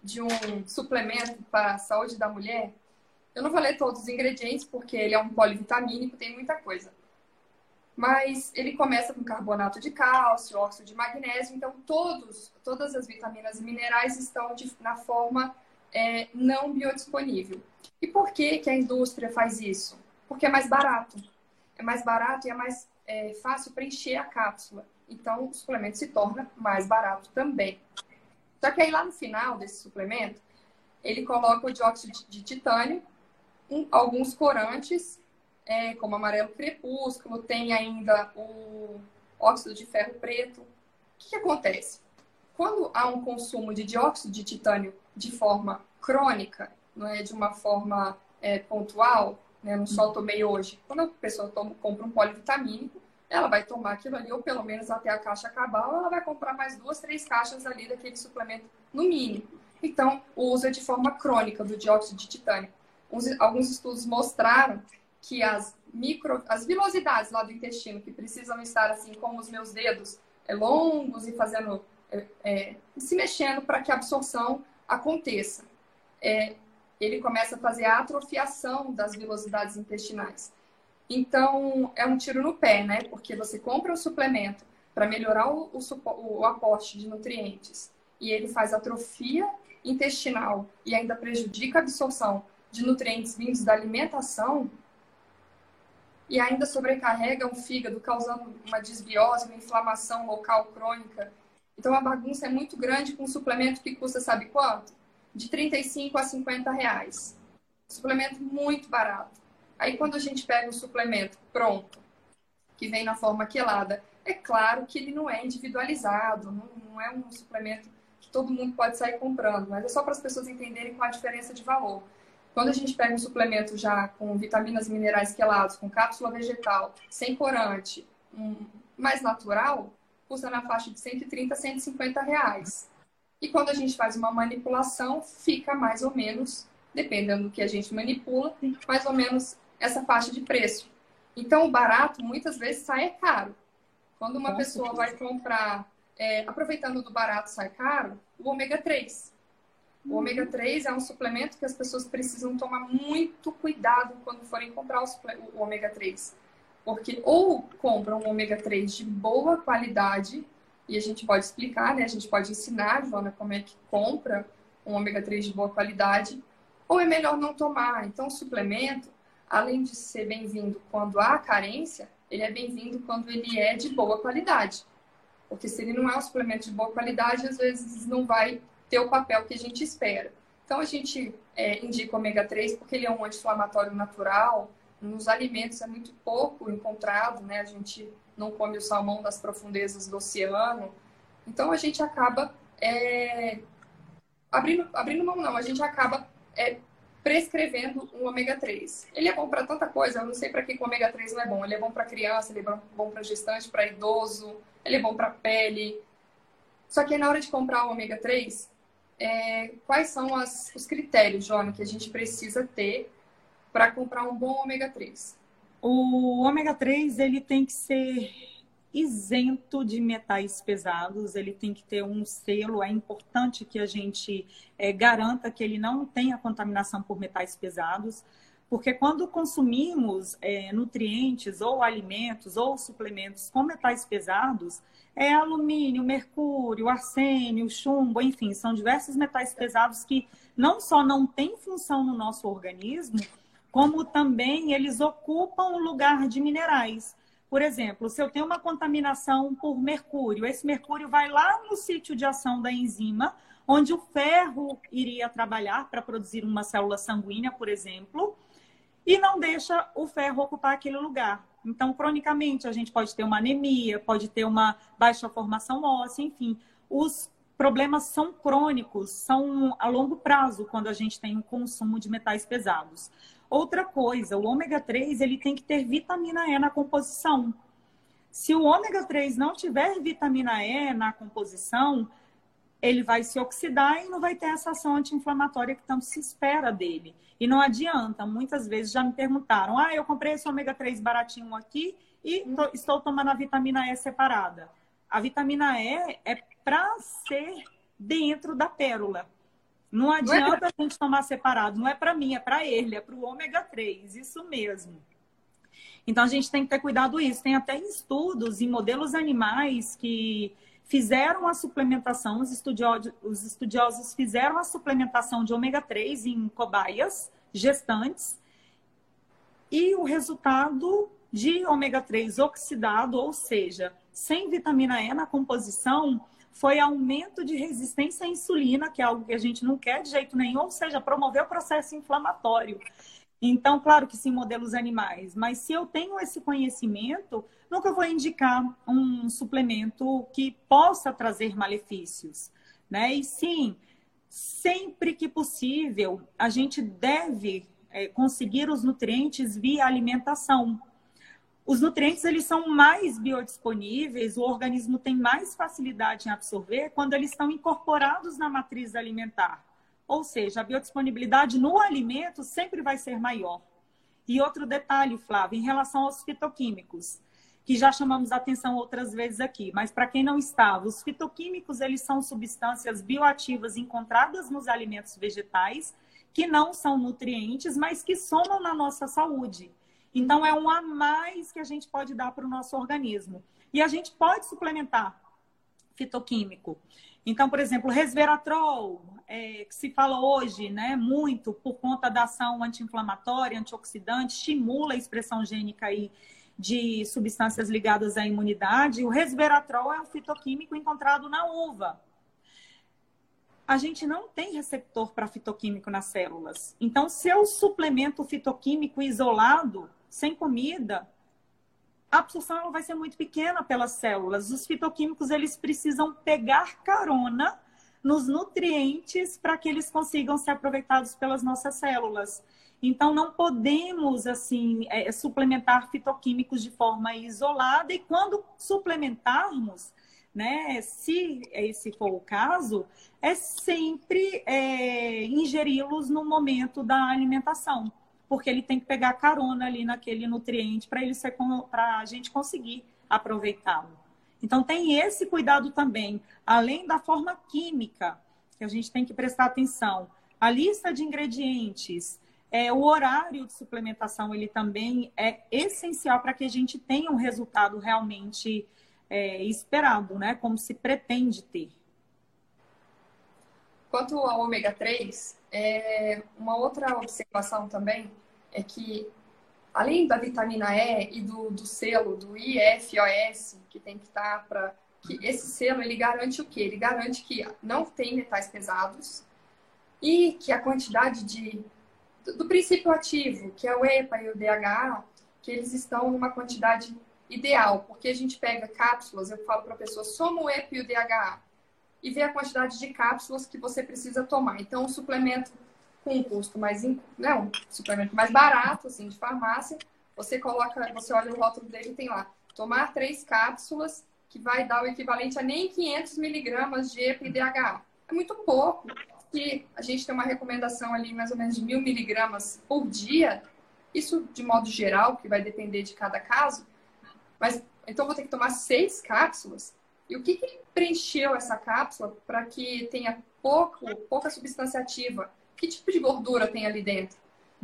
de um suplemento para a saúde da mulher eu não vou ler todos os ingredientes, porque ele é um polivitamínico, tem muita coisa. Mas ele começa com carbonato de cálcio, óxido de magnésio, então todos, todas as vitaminas e minerais estão de, na forma é, não biodisponível. E por que, que a indústria faz isso? Porque é mais barato. É mais barato e é mais é, fácil preencher a cápsula. Então, o suplemento se torna mais barato também. Só que aí lá no final desse suplemento, ele coloca o dióxido de titânio, um, alguns corantes, é, como amarelo crepúsculo, tem ainda o óxido de ferro preto. O que, que acontece? Quando há um consumo de dióxido de titânio de forma crônica, não é de uma forma é, pontual, né, não só tomei hoje. Quando a pessoa toma, compra um polivitamínico, ela vai tomar aquilo ali, ou pelo menos até a caixa acabar, ou ela vai comprar mais duas, três caixas ali daquele suplemento no mínimo. Então, o uso é de forma crônica do dióxido de titânio alguns estudos mostraram que as micro, as vilosidades lá do intestino, que precisam estar assim como os meus dedos, é, longos e fazendo, é, é, se mexendo para que a absorção aconteça. É, ele começa a fazer a atrofiação das velocidades intestinais. Então, é um tiro no pé, né? Porque você compra um suplemento para melhorar o, o, o aporte de nutrientes e ele faz atrofia intestinal e ainda prejudica a absorção de nutrientes vindos da alimentação e ainda sobrecarrega o fígado, causando uma desbiose, uma inflamação local crônica. Então a bagunça é muito grande com um suplemento que custa, sabe quanto? De 35 a 50 reais. Suplemento muito barato. Aí quando a gente pega um suplemento pronto, que vem na forma quelada, é claro que ele não é individualizado, não, não é um suplemento que todo mundo pode sair comprando, mas é só para as pessoas entenderem qual a diferença de valor. Quando a gente pega um suplemento já com vitaminas e minerais quelados, com cápsula vegetal, sem corante, um, mais natural, custa na faixa de 130 a 150 reais. E quando a gente faz uma manipulação, fica mais ou menos, dependendo do que a gente manipula, mais ou menos essa faixa de preço. Então, o barato muitas vezes sai caro. Quando uma pessoa vai comprar, é, aproveitando do barato sai caro, o ômega 3. O ômega 3 é um suplemento que as pessoas precisam tomar muito cuidado quando forem comprar o ômega 3. Porque ou compram um ômega 3 de boa qualidade, e a gente pode explicar, né? A gente pode ensinar, Joana, como é que compra um ômega 3 de boa qualidade, ou é melhor não tomar. Então, o suplemento, além de ser bem-vindo quando há carência, ele é bem-vindo quando ele é de boa qualidade. Porque se ele não é um suplemento de boa qualidade, às vezes não vai ter o papel que a gente espera. Então a gente é, indica ômega 3 porque ele é um anti-inflamatório natural. Nos alimentos é muito pouco encontrado, né? A gente não come o salmão das profundezas do oceano. Então a gente acaba é, abrindo, abrindo mão, não, a gente acaba é, prescrevendo um ômega 3. Ele é bom para tanta coisa, eu não sei para que o ômega 3 não é bom. Ele é bom para criança, ele é bom para gestante, para idoso, ele é bom para pele. Só que na hora de comprar o ômega 3, é, quais são as, os critérios, Joana, que a gente precisa ter para comprar um bom ômega 3? O ômega 3 ele tem que ser isento de metais pesados, ele tem que ter um selo. É importante que a gente é, garanta que ele não tenha contaminação por metais pesados, porque quando consumimos é, nutrientes ou alimentos ou suplementos com metais pesados, é alumínio, mercúrio, arsênio, chumbo, enfim, são diversos metais pesados que não só não têm função no nosso organismo, como também eles ocupam o lugar de minerais. Por exemplo, se eu tenho uma contaminação por mercúrio, esse mercúrio vai lá no sítio de ação da enzima, onde o ferro iria trabalhar para produzir uma célula sanguínea, por exemplo, e não deixa o ferro ocupar aquele lugar. Então, cronicamente, a gente pode ter uma anemia, pode ter uma baixa formação óssea, enfim. Os problemas são crônicos, são a longo prazo quando a gente tem um consumo de metais pesados. Outra coisa, o ômega 3 ele tem que ter vitamina E na composição. Se o ômega 3 não tiver vitamina E na composição, ele vai se oxidar e não vai ter essa ação anti-inflamatória que tanto se espera dele. E não adianta, muitas vezes já me perguntaram: ah, eu comprei esse ômega 3 baratinho aqui e tô, estou tomando a vitamina E separada. A vitamina E é para ser dentro da pérola. Não é adianta a gente tomar separado, não é para mim, é para ele, é para o ômega 3, isso mesmo. Então a gente tem que ter cuidado isso. Tem até estudos em modelos animais que fizeram a suplementação, os estudiosos, os estudiosos fizeram a suplementação de ômega 3 em cobaias gestantes e o resultado de ômega 3 oxidado, ou seja, sem vitamina E na composição, foi aumento de resistência à insulina, que é algo que a gente não quer de jeito nenhum, ou seja, promover o processo inflamatório. Então, claro que sim, modelos animais, mas se eu tenho esse conhecimento, nunca vou indicar um suplemento que possa trazer malefícios, né? E sim, sempre que possível, a gente deve é, conseguir os nutrientes via alimentação. Os nutrientes eles são mais biodisponíveis, o organismo tem mais facilidade em absorver quando eles estão incorporados na matriz alimentar. Ou seja, a biodisponibilidade no alimento sempre vai ser maior. E outro detalhe, Flávio, em relação aos fitoquímicos, que já chamamos a atenção outras vezes aqui, mas para quem não estava, os fitoquímicos eles são substâncias bioativas encontradas nos alimentos vegetais que não são nutrientes, mas que somam na nossa saúde. Então, é um a mais que a gente pode dar para o nosso organismo. E a gente pode suplementar fitoquímico. Então, por exemplo, resveratrol, é, que se fala hoje né, muito por conta da ação anti-inflamatória, antioxidante, estimula a expressão gênica aí de substâncias ligadas à imunidade. O resveratrol é um fitoquímico encontrado na uva. A gente não tem receptor para fitoquímico nas células. Então, se eu suplemento fitoquímico isolado, sem comida, a absorção vai ser muito pequena pelas células. Os fitoquímicos eles precisam pegar carona nos nutrientes para que eles consigam ser aproveitados pelas nossas células. Então não podemos assim é, suplementar fitoquímicos de forma isolada e quando suplementarmos, né, se esse for o caso, é sempre é, ingeri-los no momento da alimentação porque ele tem que pegar carona ali naquele nutriente para ele ser para a gente conseguir aproveitá-lo. Então tem esse cuidado também, além da forma química que a gente tem que prestar atenção. A lista de ingredientes, é, o horário de suplementação, ele também é essencial para que a gente tenha um resultado realmente é, esperado, né? Como se pretende ter. Quanto ao ômega 3, é, uma outra observação também é que além da vitamina E e do, do selo do IFOS, que tem que estar para que esse selo ele garante o quê? Ele garante que não tem metais pesados e que a quantidade de do, do princípio ativo, que é o EPA e o DHA, que eles estão numa quantidade ideal, porque a gente pega cápsulas, eu falo para a pessoa, soma o EPA e o DHA e vê a quantidade de cápsulas que você precisa tomar. Então, um suplemento com um custo mais, não, um suplemento mais barato, assim, de farmácia, você coloca, você olha o rótulo dele e tem lá, tomar três cápsulas, que vai dar o equivalente a nem 500 miligramas de EPA É muito pouco. Que a gente tem uma recomendação ali mais ou menos de mil miligramas por dia. Isso de modo geral, que vai depender de cada caso. Mas então vou ter que tomar seis cápsulas. E o que, que preencheu essa cápsula para que tenha pouco, pouca substância ativa? Que tipo de gordura tem ali dentro?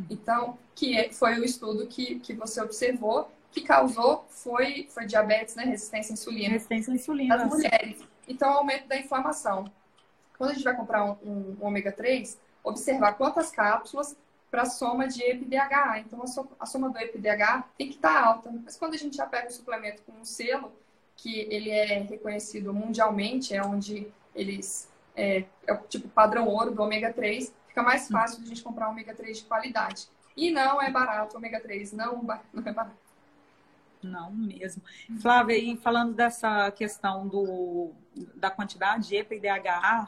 Então, que é, foi o estudo que, que você observou que causou foi, foi diabetes, né? Resistência à insulina. Resistência à insulina. Das mulheres. Então, aumento da inflamação. Quando a gente vai comprar um, um, um ômega 3, observar quantas cápsulas para a soma de EPDHA. Então, a, so, a soma do EPDHA tem que estar tá alta. Mas quando a gente já pega o suplemento com um selo, que ele é reconhecido mundialmente, é onde eles... É, é o tipo padrão ouro do ômega 3, fica mais fácil de a gente comprar ômega 3 de qualidade. E não é barato, ômega 3 não, não é barato. Não mesmo. Flávia, e falando dessa questão do, da quantidade de EPA e DHA,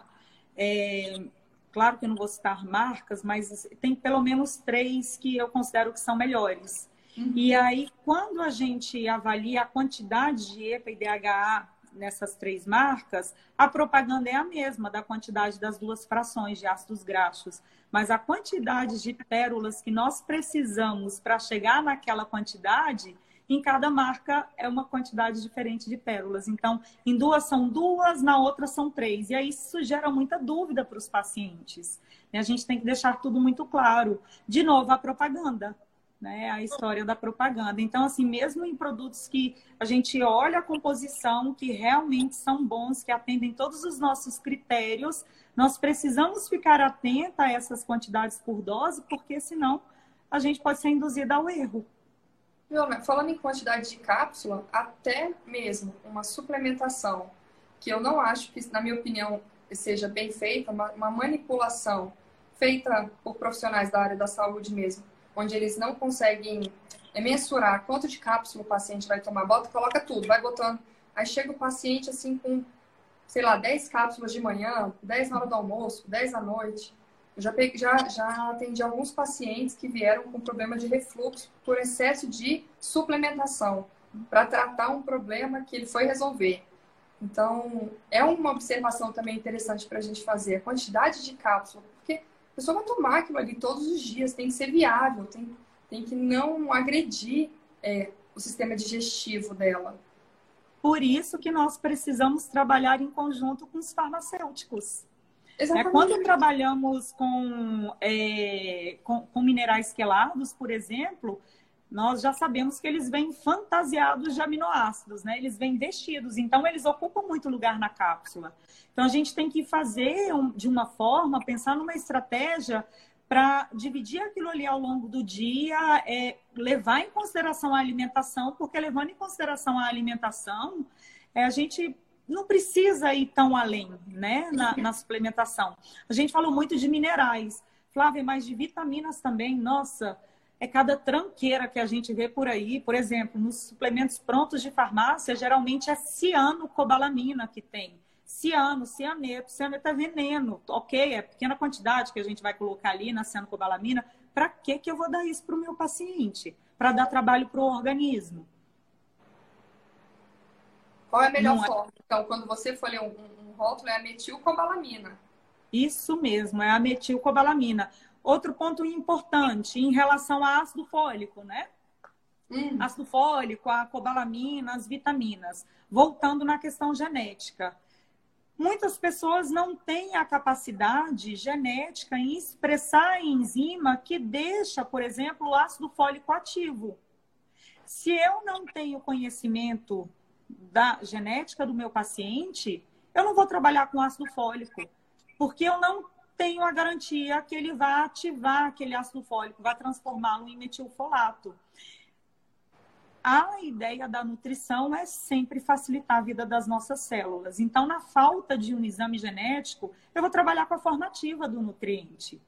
é, claro que eu não vou citar marcas, mas tem pelo menos três que eu considero que são melhores. Uhum. E aí, quando a gente avalia a quantidade de EPA e DHA nessas três marcas, a propaganda é a mesma da quantidade das duas frações de ácidos graxos, mas a quantidade de pérolas que nós precisamos para chegar naquela quantidade em cada marca é uma quantidade diferente de pérolas. Então, em duas são duas, na outra são três. E aí isso gera muita dúvida para os pacientes. E a gente tem que deixar tudo muito claro. De novo, a propaganda. Né, a história da propaganda. Então, assim, mesmo em produtos que a gente olha a composição, que realmente são bons, que atendem todos os nossos critérios, nós precisamos ficar atenta a essas quantidades por dose, porque senão a gente pode ser induzida ao erro. Falando em quantidade de cápsula, até mesmo uma suplementação, que eu não acho que, na minha opinião, seja bem feita, uma manipulação feita por profissionais da área da saúde mesmo, onde eles não conseguem mensurar quanto de cápsula o paciente vai tomar, bota, coloca tudo, vai botando. Aí chega o paciente assim com, sei lá, 10 cápsulas de manhã, 10 na hora do almoço, 10 à noite. Eu já, peguei, já, já atendi alguns pacientes que vieram com problema de refluxo por excesso de suplementação, para tratar um problema que ele foi resolver. Então, é uma observação também interessante para a gente fazer, a quantidade de cápsula, pessoa vai tomar aquilo ali todos os dias, tem que ser viável, tem, tem que não agredir é, o sistema digestivo dela. Por isso que nós precisamos trabalhar em conjunto com os farmacêuticos. É, quando trabalhamos com, é, com, com, minerais quelados, por exemplo, nós já sabemos que eles vêm fantasiados de aminoácidos, né? Eles vêm vestidos, então eles ocupam muito lugar na cápsula. Então a gente tem que fazer de uma forma, pensar numa estratégia para dividir aquilo ali ao longo do dia, é, levar em consideração a alimentação, porque levando em consideração a alimentação, é, a gente não precisa ir tão além, né, na, na, suplementação. A gente falou muito de minerais, Flávia, mas de vitaminas também, nossa, é cada tranqueira que a gente vê por aí. Por exemplo, nos suplementos prontos de farmácia, geralmente é cianocobalamina que tem. Ciano, cianeto, cianeto é veneno, ok, é pequena quantidade que a gente vai colocar ali na cianocobalamina. Para que que eu vou dar isso para o meu paciente? Para dar trabalho para o organismo. Qual é a melhor Não é. forma? É... Então, quando você for ler um, um rótulo, é a metilcobalamina. Isso mesmo, é a metilcobalamina. Outro ponto importante em relação ao ácido fólico, né? Hum. Ácido fólico, a cobalamina, as vitaminas. Voltando na questão genética. Muitas pessoas não têm a capacidade genética em expressar a enzima que deixa, por exemplo, o ácido fólico ativo. Se eu não tenho conhecimento da genética do meu paciente, eu não vou trabalhar com ácido fólico, porque eu não tenho a garantia que ele vai ativar aquele ácido fólico, vai transformá-lo em metilfolato. A ideia da nutrição é sempre facilitar a vida das nossas células. Então, na falta de um exame genético, eu vou trabalhar com a formativa do nutriente.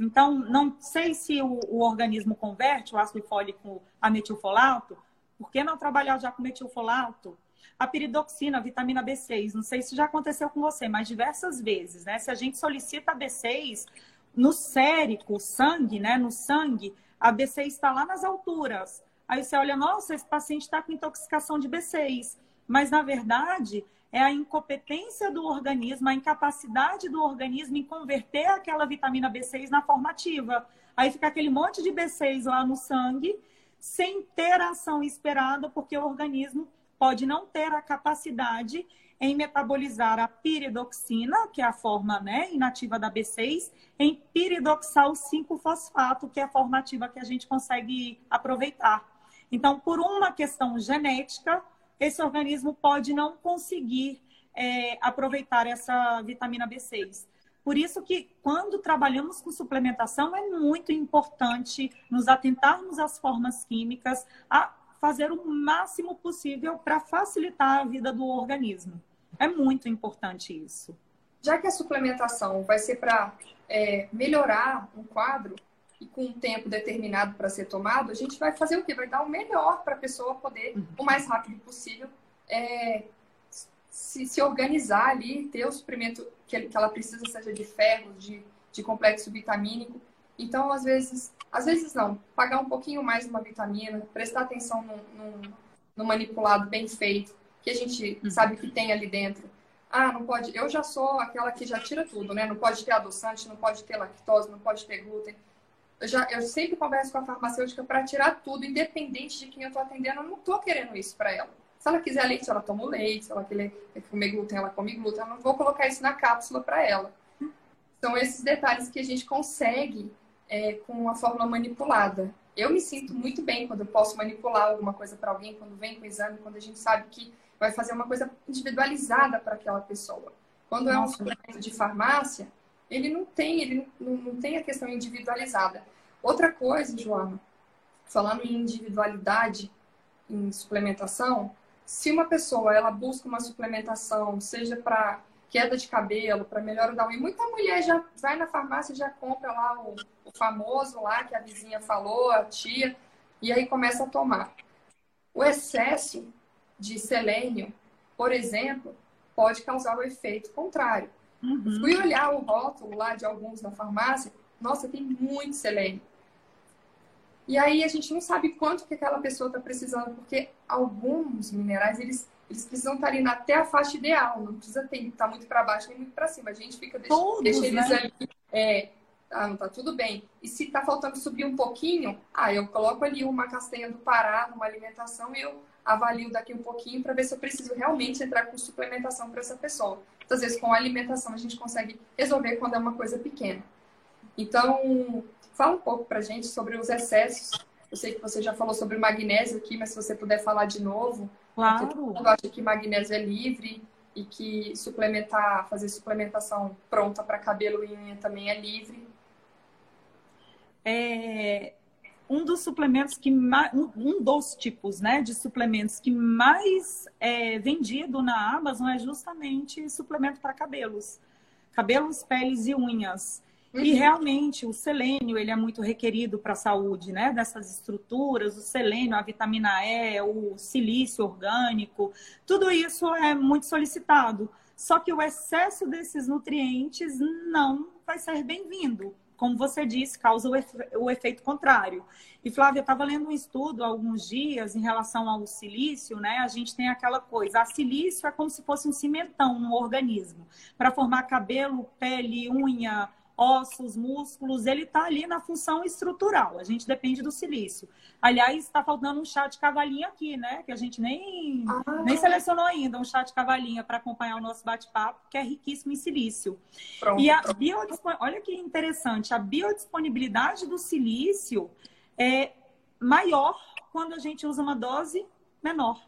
Então, não sei se o, o organismo converte o ácido fólico a metilfolato, por que não trabalhar já com metilfolato? A piridoxina, a vitamina B6, não sei se já aconteceu com você, mas diversas vezes, né? Se a gente solicita a B6 no sérico, sangue, né? No sangue, a B6 está lá nas alturas. Aí você olha, nossa, esse paciente está com intoxicação de B6. Mas, na verdade, é a incompetência do organismo, a incapacidade do organismo em converter aquela vitamina B6 na formativa. Aí fica aquele monte de B6 lá no sangue, sem ter a ação esperada, porque o organismo pode não ter a capacidade em metabolizar a piridoxina, que é a forma né, inativa da B6, em piridoxal 5-fosfato, que é a forma ativa que a gente consegue aproveitar. Então, por uma questão genética, esse organismo pode não conseguir é, aproveitar essa vitamina B6. Por isso que, quando trabalhamos com suplementação, é muito importante nos atentarmos às formas químicas, a fazer o máximo possível para facilitar a vida do organismo. É muito importante isso. Já que a suplementação vai ser para é, melhorar um quadro, e com um tempo determinado para ser tomado, a gente vai fazer o quê? Vai dar o melhor para a pessoa poder, o mais rápido possível, é, se, se, organizar ali, ter o suprimento que, que ela precisa, seja de ferro, de, de complexo vitamínico. Então, às vezes, às vezes não, pagar um pouquinho mais uma vitamina, prestar atenção no, manipulado bem feito, que a gente uhum. sabe que tem ali dentro. Ah, não pode. Eu já sou aquela que já tira tudo, né? Não pode ter adoçante, não pode ter lactose, não pode ter glúten eu, já, eu sempre converso com a farmacêutica para tirar tudo, independente de quem eu estou atendendo, eu não estou querendo isso para ela. Se ela quiser leite, ela toma o leite. Se ela quer comer glúten, ela come glúten. Eu não vou colocar isso na cápsula para ela. São esses detalhes que a gente consegue é, com a fórmula manipulada. Eu me sinto muito bem quando eu posso manipular alguma coisa para alguém, quando vem com o exame, quando a gente sabe que vai fazer uma coisa individualizada para aquela pessoa. Quando é um suplemento de farmácia, ele não tem, ele não, não tem a questão individualizada. Outra coisa, Joana, falando em individualidade em suplementação, se uma pessoa ela busca uma suplementação, seja para queda de cabelo, para melhora da unha, muita mulher já vai na farmácia e já compra lá o, o famoso lá que a vizinha falou, a tia, e aí começa a tomar. O excesso de selênio, por exemplo, pode causar o efeito contrário. Uhum. Fui olhar o rótulo lá de alguns na farmácia, nossa, tem muito selênio. E aí a gente não sabe quanto que aquela pessoa está precisando, porque alguns minerais, eles, eles precisam estar ali até a faixa ideal, não precisa estar tá muito para baixo nem muito para cima. A gente fica, deixa, Todos, deixa eles né? ali, é, ah, não tá tudo bem. E se tá faltando subir um pouquinho, ah, eu coloco ali uma castanha do Pará, uma alimentação e eu avalio daqui um pouquinho para ver se eu preciso realmente entrar com suplementação para essa pessoa. Às vezes, com a alimentação, a gente consegue resolver quando é uma coisa pequena. Então, fala um pouco para a gente sobre os excessos. Eu sei que você já falou sobre o magnésio aqui, mas se você puder falar de novo. Claro. Todo mundo acha que magnésio é livre e que suplementar, fazer suplementação pronta para cabelo e unha também é livre. É, um dos suplementos que mais, um dos tipos né, de suplementos que mais é vendido na Amazon é justamente suplemento para cabelos. Cabelos, peles e unhas. Uhum. E realmente o selênio ele é muito requerido para a saúde né, dessas estruturas, o selênio, a vitamina E, o silício orgânico, tudo isso é muito solicitado. Só que o excesso desses nutrientes não vai ser bem-vindo como você disse, causa o, efe, o efeito contrário. E, Flávia, eu estava lendo um estudo há alguns dias em relação ao silício, né? A gente tem aquela coisa, a silício é como se fosse um cimentão no organismo, para formar cabelo, pele, unha, ossos, músculos, ele está ali na função estrutural. A gente depende do silício. Aliás, está faltando um chá de cavalinha aqui, né? Que a gente nem, ah. nem selecionou ainda um chá de cavalinha para acompanhar o nosso bate-papo, que é riquíssimo em silício. Pronto, e a biodispon... olha que interessante, a biodisponibilidade do silício é maior quando a gente usa uma dose menor.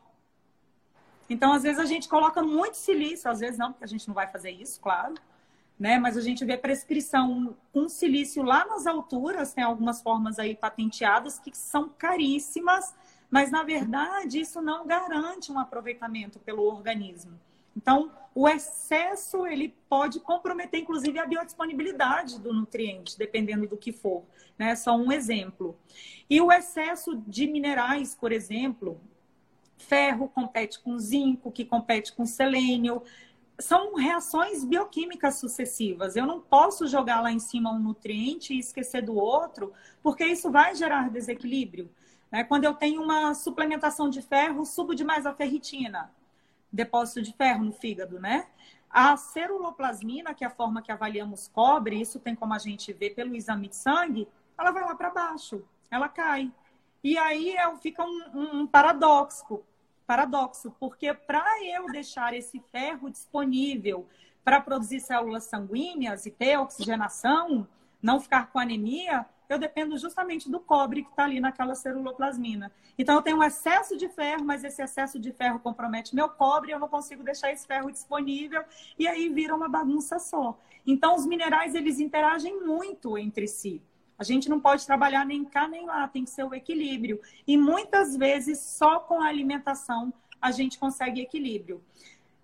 Então, às vezes, a gente coloca muito silício, às vezes não, porque a gente não vai fazer isso, claro né? Mas a gente vê prescrição com silício lá nas alturas, tem algumas formas aí patenteadas que são caríssimas, mas na verdade isso não garante um aproveitamento pelo organismo. Então, o excesso ele pode comprometer, inclusive, a biodisponibilidade do nutriente, dependendo do que for. Né? Só um exemplo. E o excesso de minerais, por exemplo, ferro compete com zinco, que compete com selênio. São reações bioquímicas sucessivas. Eu não posso jogar lá em cima um nutriente e esquecer do outro, porque isso vai gerar desequilíbrio. Né? Quando eu tenho uma suplementação de ferro, subo demais a ferritina depósito de ferro no fígado, né? A ceruloplasmina, que é a forma que avaliamos cobre, isso tem como a gente ver pelo exame de sangue, ela vai lá para baixo, ela cai. E aí é, fica um, um paradoxo, paradoxo, porque para eu deixar esse ferro disponível para produzir células sanguíneas e ter oxigenação, não ficar com anemia, eu dependo justamente do cobre que está ali naquela ceruloplasmina. Então, eu tenho um excesso de ferro, mas esse excesso de ferro compromete meu cobre, eu não consigo deixar esse ferro disponível, e aí vira uma bagunça só. Então, os minerais, eles interagem muito entre si. A gente não pode trabalhar nem cá nem lá, tem que ser o equilíbrio. E muitas vezes, só com a alimentação, a gente consegue equilíbrio.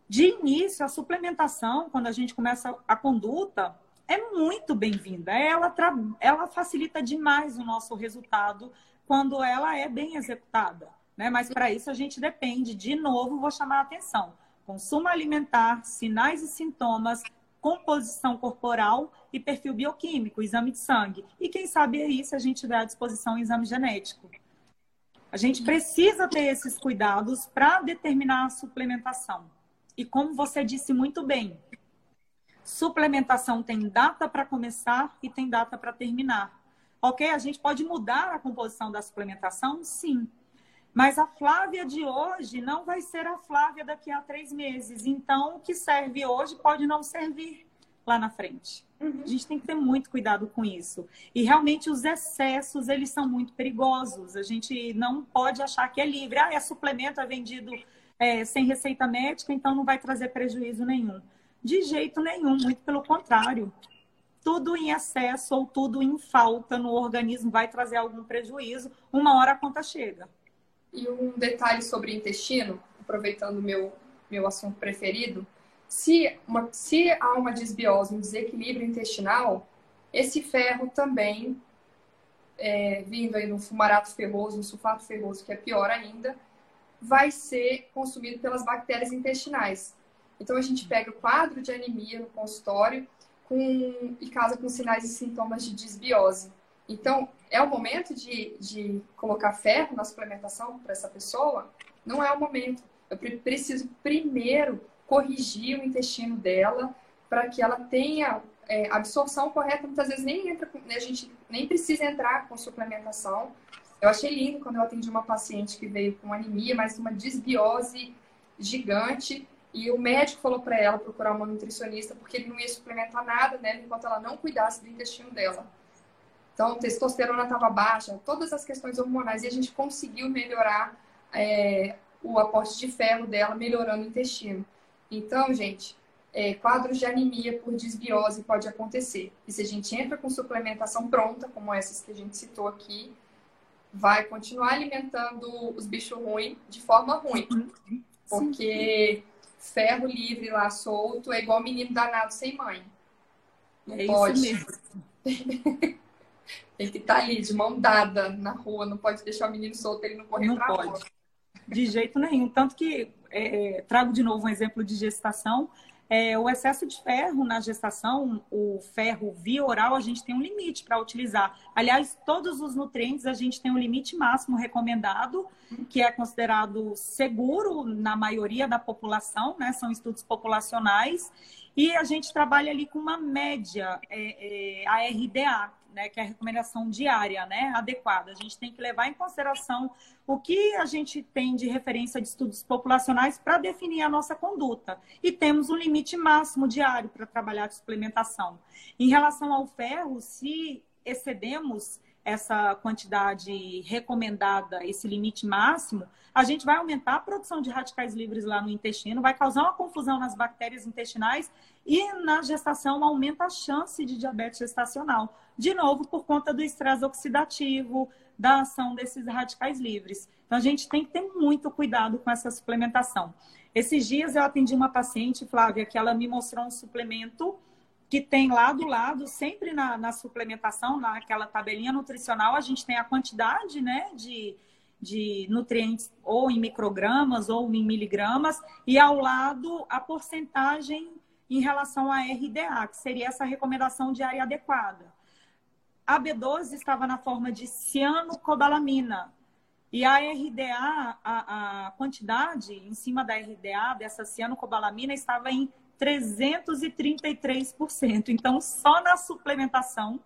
De início, a suplementação, quando a gente começa a conduta, é muito bem-vinda. Ela, ela facilita demais o nosso resultado quando ela é bem executada. Né? Mas para isso a gente depende, de novo, vou chamar a atenção: consumo alimentar, sinais e sintomas, composição corporal e perfil bioquímico, exame de sangue. E quem sabe aí, se a gente tiver à disposição, exame genético. A gente precisa ter esses cuidados para determinar a suplementação. E como você disse muito bem, Suplementação tem data para começar e tem data para terminar. Ok? A gente pode mudar a composição da suplementação? Sim. Mas a Flávia de hoje não vai ser a Flávia daqui a três meses. Então, o que serve hoje pode não servir lá na frente. Uhum. A gente tem que ter muito cuidado com isso. E realmente os excessos, eles são muito perigosos. A gente não pode achar que é livre. Ah, é suplemento, é vendido é, sem receita médica, então não vai trazer prejuízo nenhum. De jeito nenhum, muito pelo contrário. Tudo em excesso ou tudo em falta no organismo vai trazer algum prejuízo. Uma hora a conta chega. E um detalhe sobre intestino, aproveitando meu meu assunto preferido, se, uma, se há uma desbiose, um desequilíbrio intestinal, esse ferro também, é, vindo aí no fumarato ferroso, no sulfato ferroso, que é pior ainda, vai ser consumido pelas bactérias intestinais. Então a gente pega o quadro de anemia no consultório com, e casa com sinais e sintomas de desbiose. Então, é o momento de, de colocar ferro na suplementação para essa pessoa? Não é o momento. Eu preciso primeiro corrigir o intestino dela para que ela tenha é, absorção correta. Muitas vezes nem entra, a gente nem precisa entrar com suplementação. Eu achei lindo quando eu atendi uma paciente que veio com anemia, mas uma desbiose gigante e o médico falou para ela procurar uma nutricionista porque ele não ia suplementar nada nela enquanto ela não cuidasse do intestino dela. Então, testosterona estava baixa, todas as questões hormonais, e a gente conseguiu melhorar é, o aporte de ferro dela, melhorando o intestino. Então, gente, é, quadros de anemia por desbiose pode acontecer. E se a gente entra com suplementação pronta, como essas que a gente citou aqui, vai continuar alimentando os bichos ruins de forma ruim. Uhum. Porque ferro livre lá solto é igual menino danado sem mãe. Não é pode. Isso mesmo. Tem que estar tá ali de mão dada na rua, não pode deixar o menino solto, ele não correr não pra pode. Rua. De jeito nenhum. Tanto que é, trago de novo um exemplo de gestação. É, o excesso de ferro na gestação, o ferro via oral, a gente tem um limite para utilizar. Aliás, todos os nutrientes a gente tem um limite máximo recomendado, que é considerado seguro na maioria da população, né? São estudos populacionais. E a gente trabalha ali com uma média, é, é, a RDA, né, que é a recomendação diária, né, adequada. A gente tem que levar em consideração o que a gente tem de referência de estudos populacionais para definir a nossa conduta. E temos um limite máximo diário para trabalhar de suplementação. Em relação ao ferro, se excedemos essa quantidade recomendada, esse limite máximo, a gente vai aumentar a produção de radicais livres lá no intestino, vai causar uma confusão nas bactérias intestinais e na gestação aumenta a chance de diabetes gestacional. De novo, por conta do estresse oxidativo, da ação desses radicais livres. Então, a gente tem que ter muito cuidado com essa suplementação. Esses dias eu atendi uma paciente, Flávia, que ela me mostrou um suplemento que tem lá do lado, sempre na, na suplementação, naquela tabelinha nutricional, a gente tem a quantidade né, de, de nutrientes ou em microgramas ou em miligramas, e ao lado a porcentagem em relação à RDA, que seria essa recomendação diária adequada. A B12 estava na forma de cianocobalamina. E a RDA, a, a quantidade em cima da RDA dessa cianocobalamina estava em 333%. Então, só na suplementação,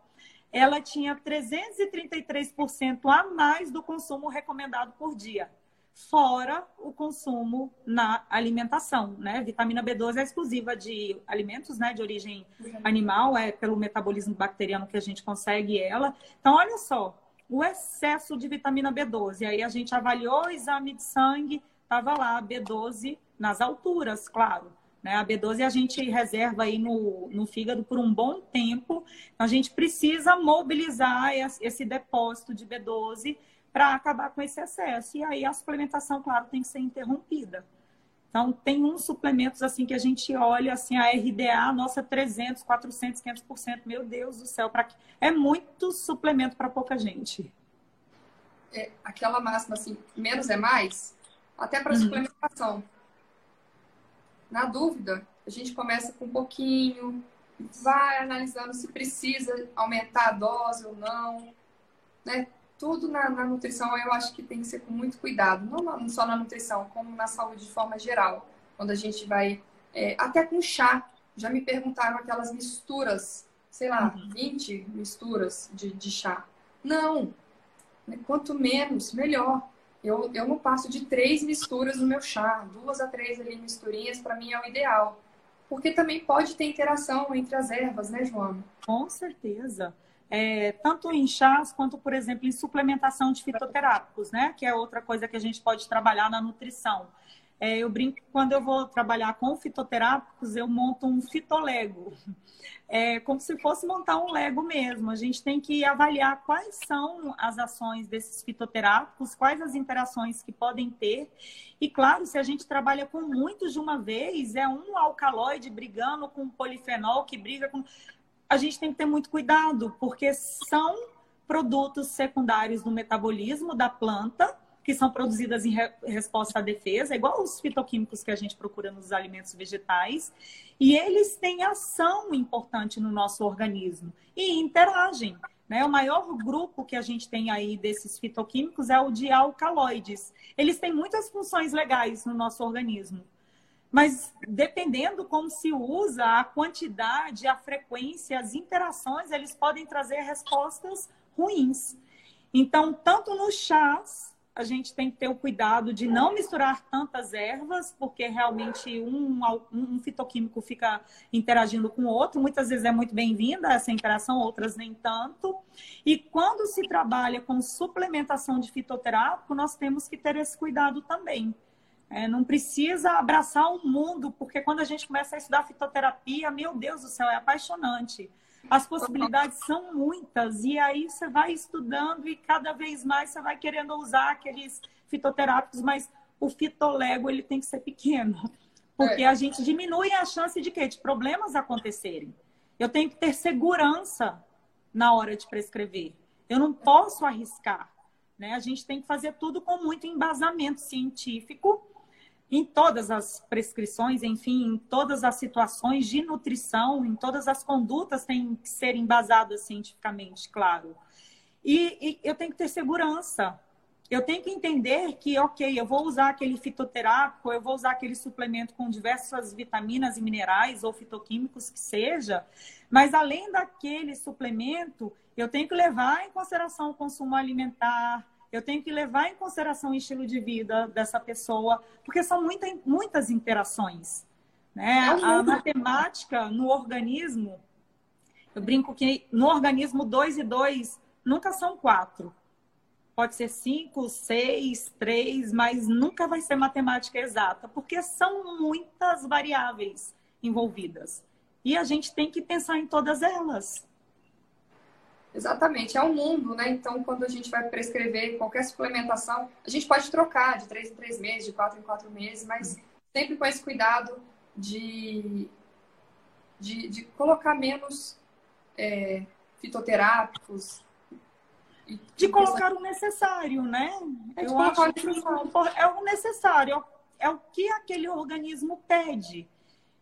ela tinha 333% a mais do consumo recomendado por dia, fora o consumo na alimentação, né? Vitamina B12 é exclusiva de alimentos, né, de origem animal, é pelo metabolismo bacteriano que a gente consegue ela. Então, olha só, o excesso de vitamina B12. Aí a gente avaliou o exame de sangue, estava lá B12 nas alturas, claro. Né? A B12 a gente reserva aí no, no fígado por um bom tempo. Então, a gente precisa mobilizar esse depósito de B12 para acabar com esse excesso. E aí a suplementação, claro, tem que ser interrompida. Então, tem uns suplementos assim que a gente olha, assim, a RDA, nossa, 300, 400, 500%. Meu Deus do céu, para é muito suplemento para pouca gente. É, aquela máxima assim, menos é mais, até para uhum. suplementação. Na dúvida, a gente começa com um pouquinho, vai analisando se precisa aumentar a dose ou não, né? Tudo na, na nutrição eu acho que tem que ser com muito cuidado, não, não só na nutrição, como na saúde de forma geral. Quando a gente vai, é, até com chá, já me perguntaram aquelas misturas, sei lá, uhum. 20 misturas de, de chá. Não, né? quanto menos, melhor. Eu, eu não passo de três misturas no meu chá, duas a três ali misturinhas, para mim é o ideal. Porque também pode ter interação entre as ervas, né, Joana? Com certeza. É, tanto em chás quanto, por exemplo, em suplementação de fitoterápicos, né? Que é outra coisa que a gente pode trabalhar na nutrição. É, eu brinco quando eu vou trabalhar com fitoterápicos, eu monto um fitolego. É como se fosse montar um Lego mesmo. A gente tem que avaliar quais são as ações desses fitoterápicos, quais as interações que podem ter. E claro, se a gente trabalha com muitos de uma vez, é um alcaloide brigando com um polifenol que briga com. A gente tem que ter muito cuidado, porque são produtos secundários do metabolismo da planta que são produzidas em re resposta à defesa, igual os fitoquímicos que a gente procura nos alimentos vegetais, e eles têm ação importante no nosso organismo e interagem. Né? O maior grupo que a gente tem aí desses fitoquímicos é o de alcaloides. Eles têm muitas funções legais no nosso organismo. Mas dependendo como se usa, a quantidade, a frequência, as interações, eles podem trazer respostas ruins. Então, tanto nos chás a gente tem que ter o cuidado de não misturar tantas ervas, porque realmente um, um fitoquímico fica interagindo com o outro. Muitas vezes é muito bem-vinda essa interação, outras nem tanto. E quando se trabalha com suplementação de fitoterápico, nós temos que ter esse cuidado também. É, não precisa abraçar o mundo, porque quando a gente começa a estudar fitoterapia, meu Deus do céu, é apaixonante. As possibilidades são muitas, e aí você vai estudando e cada vez mais você vai querendo usar aqueles fitoterápicos, mas o fitolego ele tem que ser pequeno, porque é. a gente diminui a chance de quê? De problemas acontecerem. Eu tenho que ter segurança na hora de prescrever. Eu não posso arriscar. Né? A gente tem que fazer tudo com muito embasamento científico em todas as prescrições, enfim, em todas as situações de nutrição, em todas as condutas têm que ser embasadas cientificamente, claro. E, e, eu tenho que ter segurança. Eu tenho que entender que, ok, eu vou usar aquele fitoterápico, eu vou usar aquele suplemento com diversas vitaminas e minerais ou fitoquímicos que seja, mas além daquele suplemento, eu tenho que levar em consideração o consumo alimentar, eu tenho que levar em consideração o estilo de vida dessa pessoa, porque são muita, muitas interações. Né? É a matemática no organismo, eu brinco que no organismo 2 e 2 nunca são quatro. Pode ser cinco, seis, três, mas nunca vai ser matemática exata, porque são muitas variáveis envolvidas. E a gente tem que pensar em todas elas. Exatamente, é um mundo, né? Então, quando a gente vai prescrever qualquer suplementação, a gente pode trocar de três em três meses, de quatro em quatro meses, mas sempre com esse cuidado de, de, de colocar menos é, fitoterápicos. De colocar o necessário, né? É Eu acho o necessário. é o necessário, é o que aquele organismo pede.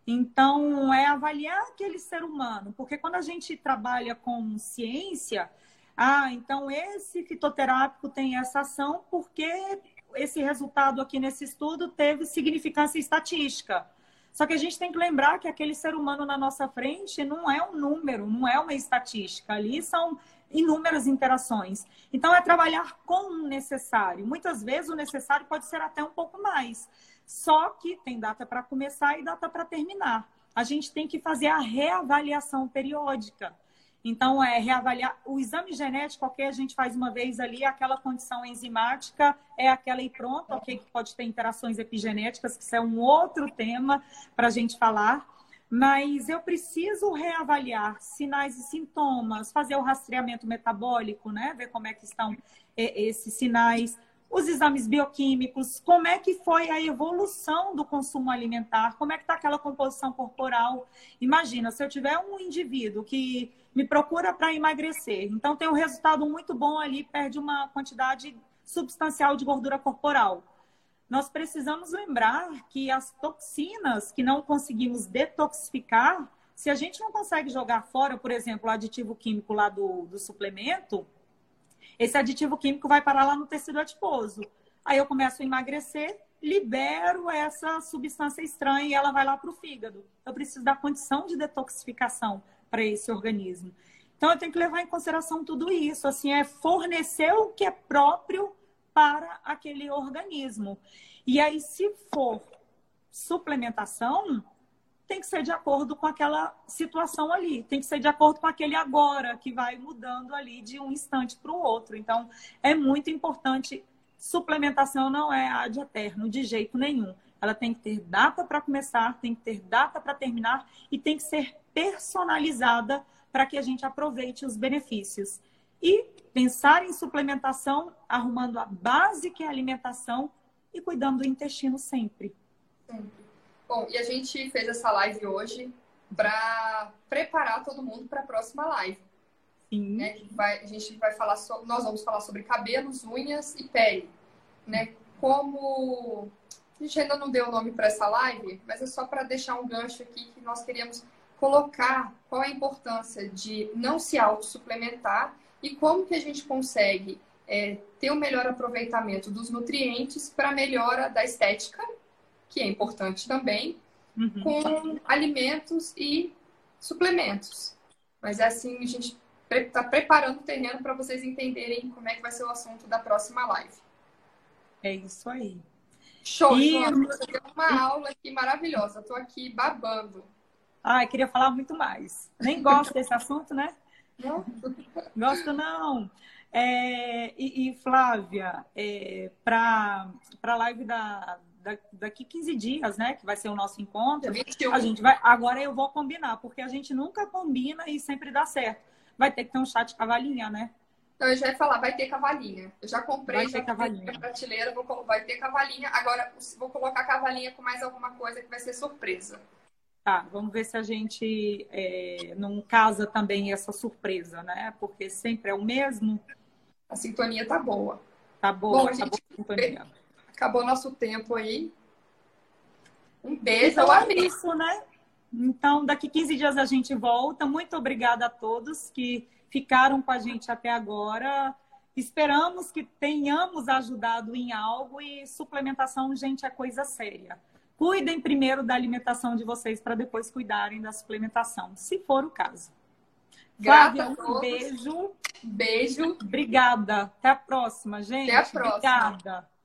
Então, é avaliar aquele ser humano, porque quando a gente trabalha com ciência, ah, então esse fitoterápico tem essa ação porque esse resultado aqui nesse estudo teve significância estatística. Só que a gente tem que lembrar que aquele ser humano na nossa frente não é um número, não é uma estatística. Ali são inúmeras interações. Então, é trabalhar com o necessário. Muitas vezes o necessário pode ser até um pouco mais. Só que tem data para começar e data para terminar. A gente tem que fazer a reavaliação periódica. Então, é reavaliar o exame genético, ok, a gente faz uma vez ali, aquela condição enzimática é aquela e pronto, ok, que pode ter interações epigenéticas, que isso é um outro tema para a gente falar. Mas eu preciso reavaliar sinais e sintomas, fazer o rastreamento metabólico, né? Ver como é que estão esses sinais os exames bioquímicos, como é que foi a evolução do consumo alimentar, como é que está aquela composição corporal. Imagina, se eu tiver um indivíduo que me procura para emagrecer, então tem um resultado muito bom ali, perde uma quantidade substancial de gordura corporal. Nós precisamos lembrar que as toxinas que não conseguimos detoxificar, se a gente não consegue jogar fora, por exemplo, o aditivo químico lá do, do suplemento, esse aditivo químico vai parar lá no tecido adiposo. Aí eu começo a emagrecer, libero essa substância estranha e ela vai lá para o fígado. Eu preciso da condição de detoxificação para esse organismo. Então eu tenho que levar em consideração tudo isso, assim, é fornecer o que é próprio para aquele organismo. E aí, se for suplementação, tem que ser de acordo com aquela situação ali, tem que ser de acordo com aquele agora, que vai mudando ali de um instante para o outro. Então, é muito importante. Suplementação não é ad eterno, de jeito nenhum. Ela tem que ter data para começar, tem que ter data para terminar e tem que ser personalizada para que a gente aproveite os benefícios. E pensar em suplementação, arrumando a base que é a alimentação e cuidando do intestino sempre. Sempre. Bom, e a gente fez essa live hoje para preparar todo mundo para a próxima live. Sim. Né? Vai, a gente vai falar sobre, nós vamos falar sobre cabelos, unhas e pele, né? Como a gente ainda não deu o nome para essa live, mas é só para deixar um gancho aqui que nós queríamos colocar qual a importância de não se autossuplementar e como que a gente consegue é, ter o um melhor aproveitamento dos nutrientes para melhora da estética que é importante também, uhum. com alimentos e suplementos. Mas é assim, a gente está preparando o terreno para vocês entenderem como é que vai ser o assunto da próxima live. É isso aí. Show, e... Joana, você deu uma aula aqui maravilhosa. Estou aqui babando. Ah, eu queria falar muito mais. Nem gosto desse assunto, né? Não? Gosto não. É, e, e, Flávia, é, para a live da, daqui 15 dias, né? Que vai ser o nosso encontro. 21. A gente vai. Agora eu vou combinar, porque a gente nunca combina e sempre dá certo. Vai ter que ter um chá de cavalinha, né? Então, eu já ia falar, vai ter cavalinha. Eu já comprei, vai já cavalinha. prateleira, vou, vai ter cavalinha. Agora, vou colocar cavalinha com mais alguma coisa que vai ser surpresa. Tá, vamos ver se a gente é, não casa também essa surpresa, né? Porque sempre é o mesmo. A sintonia tá boa. Tá boa, Bom, tá gente, boa a sintonia. Acabou nosso tempo aí. Um beijo, então, é isso, né? Então, daqui 15 dias a gente volta. Muito obrigada a todos que ficaram com a gente até agora. Esperamos que tenhamos ajudado em algo e suplementação, gente, é coisa séria. Cuidem primeiro da alimentação de vocês para depois cuidarem da suplementação, se for o caso. Flávia, um beijo. Beijo. Obrigada. Até a próxima, gente. Até a próxima. Obrigada.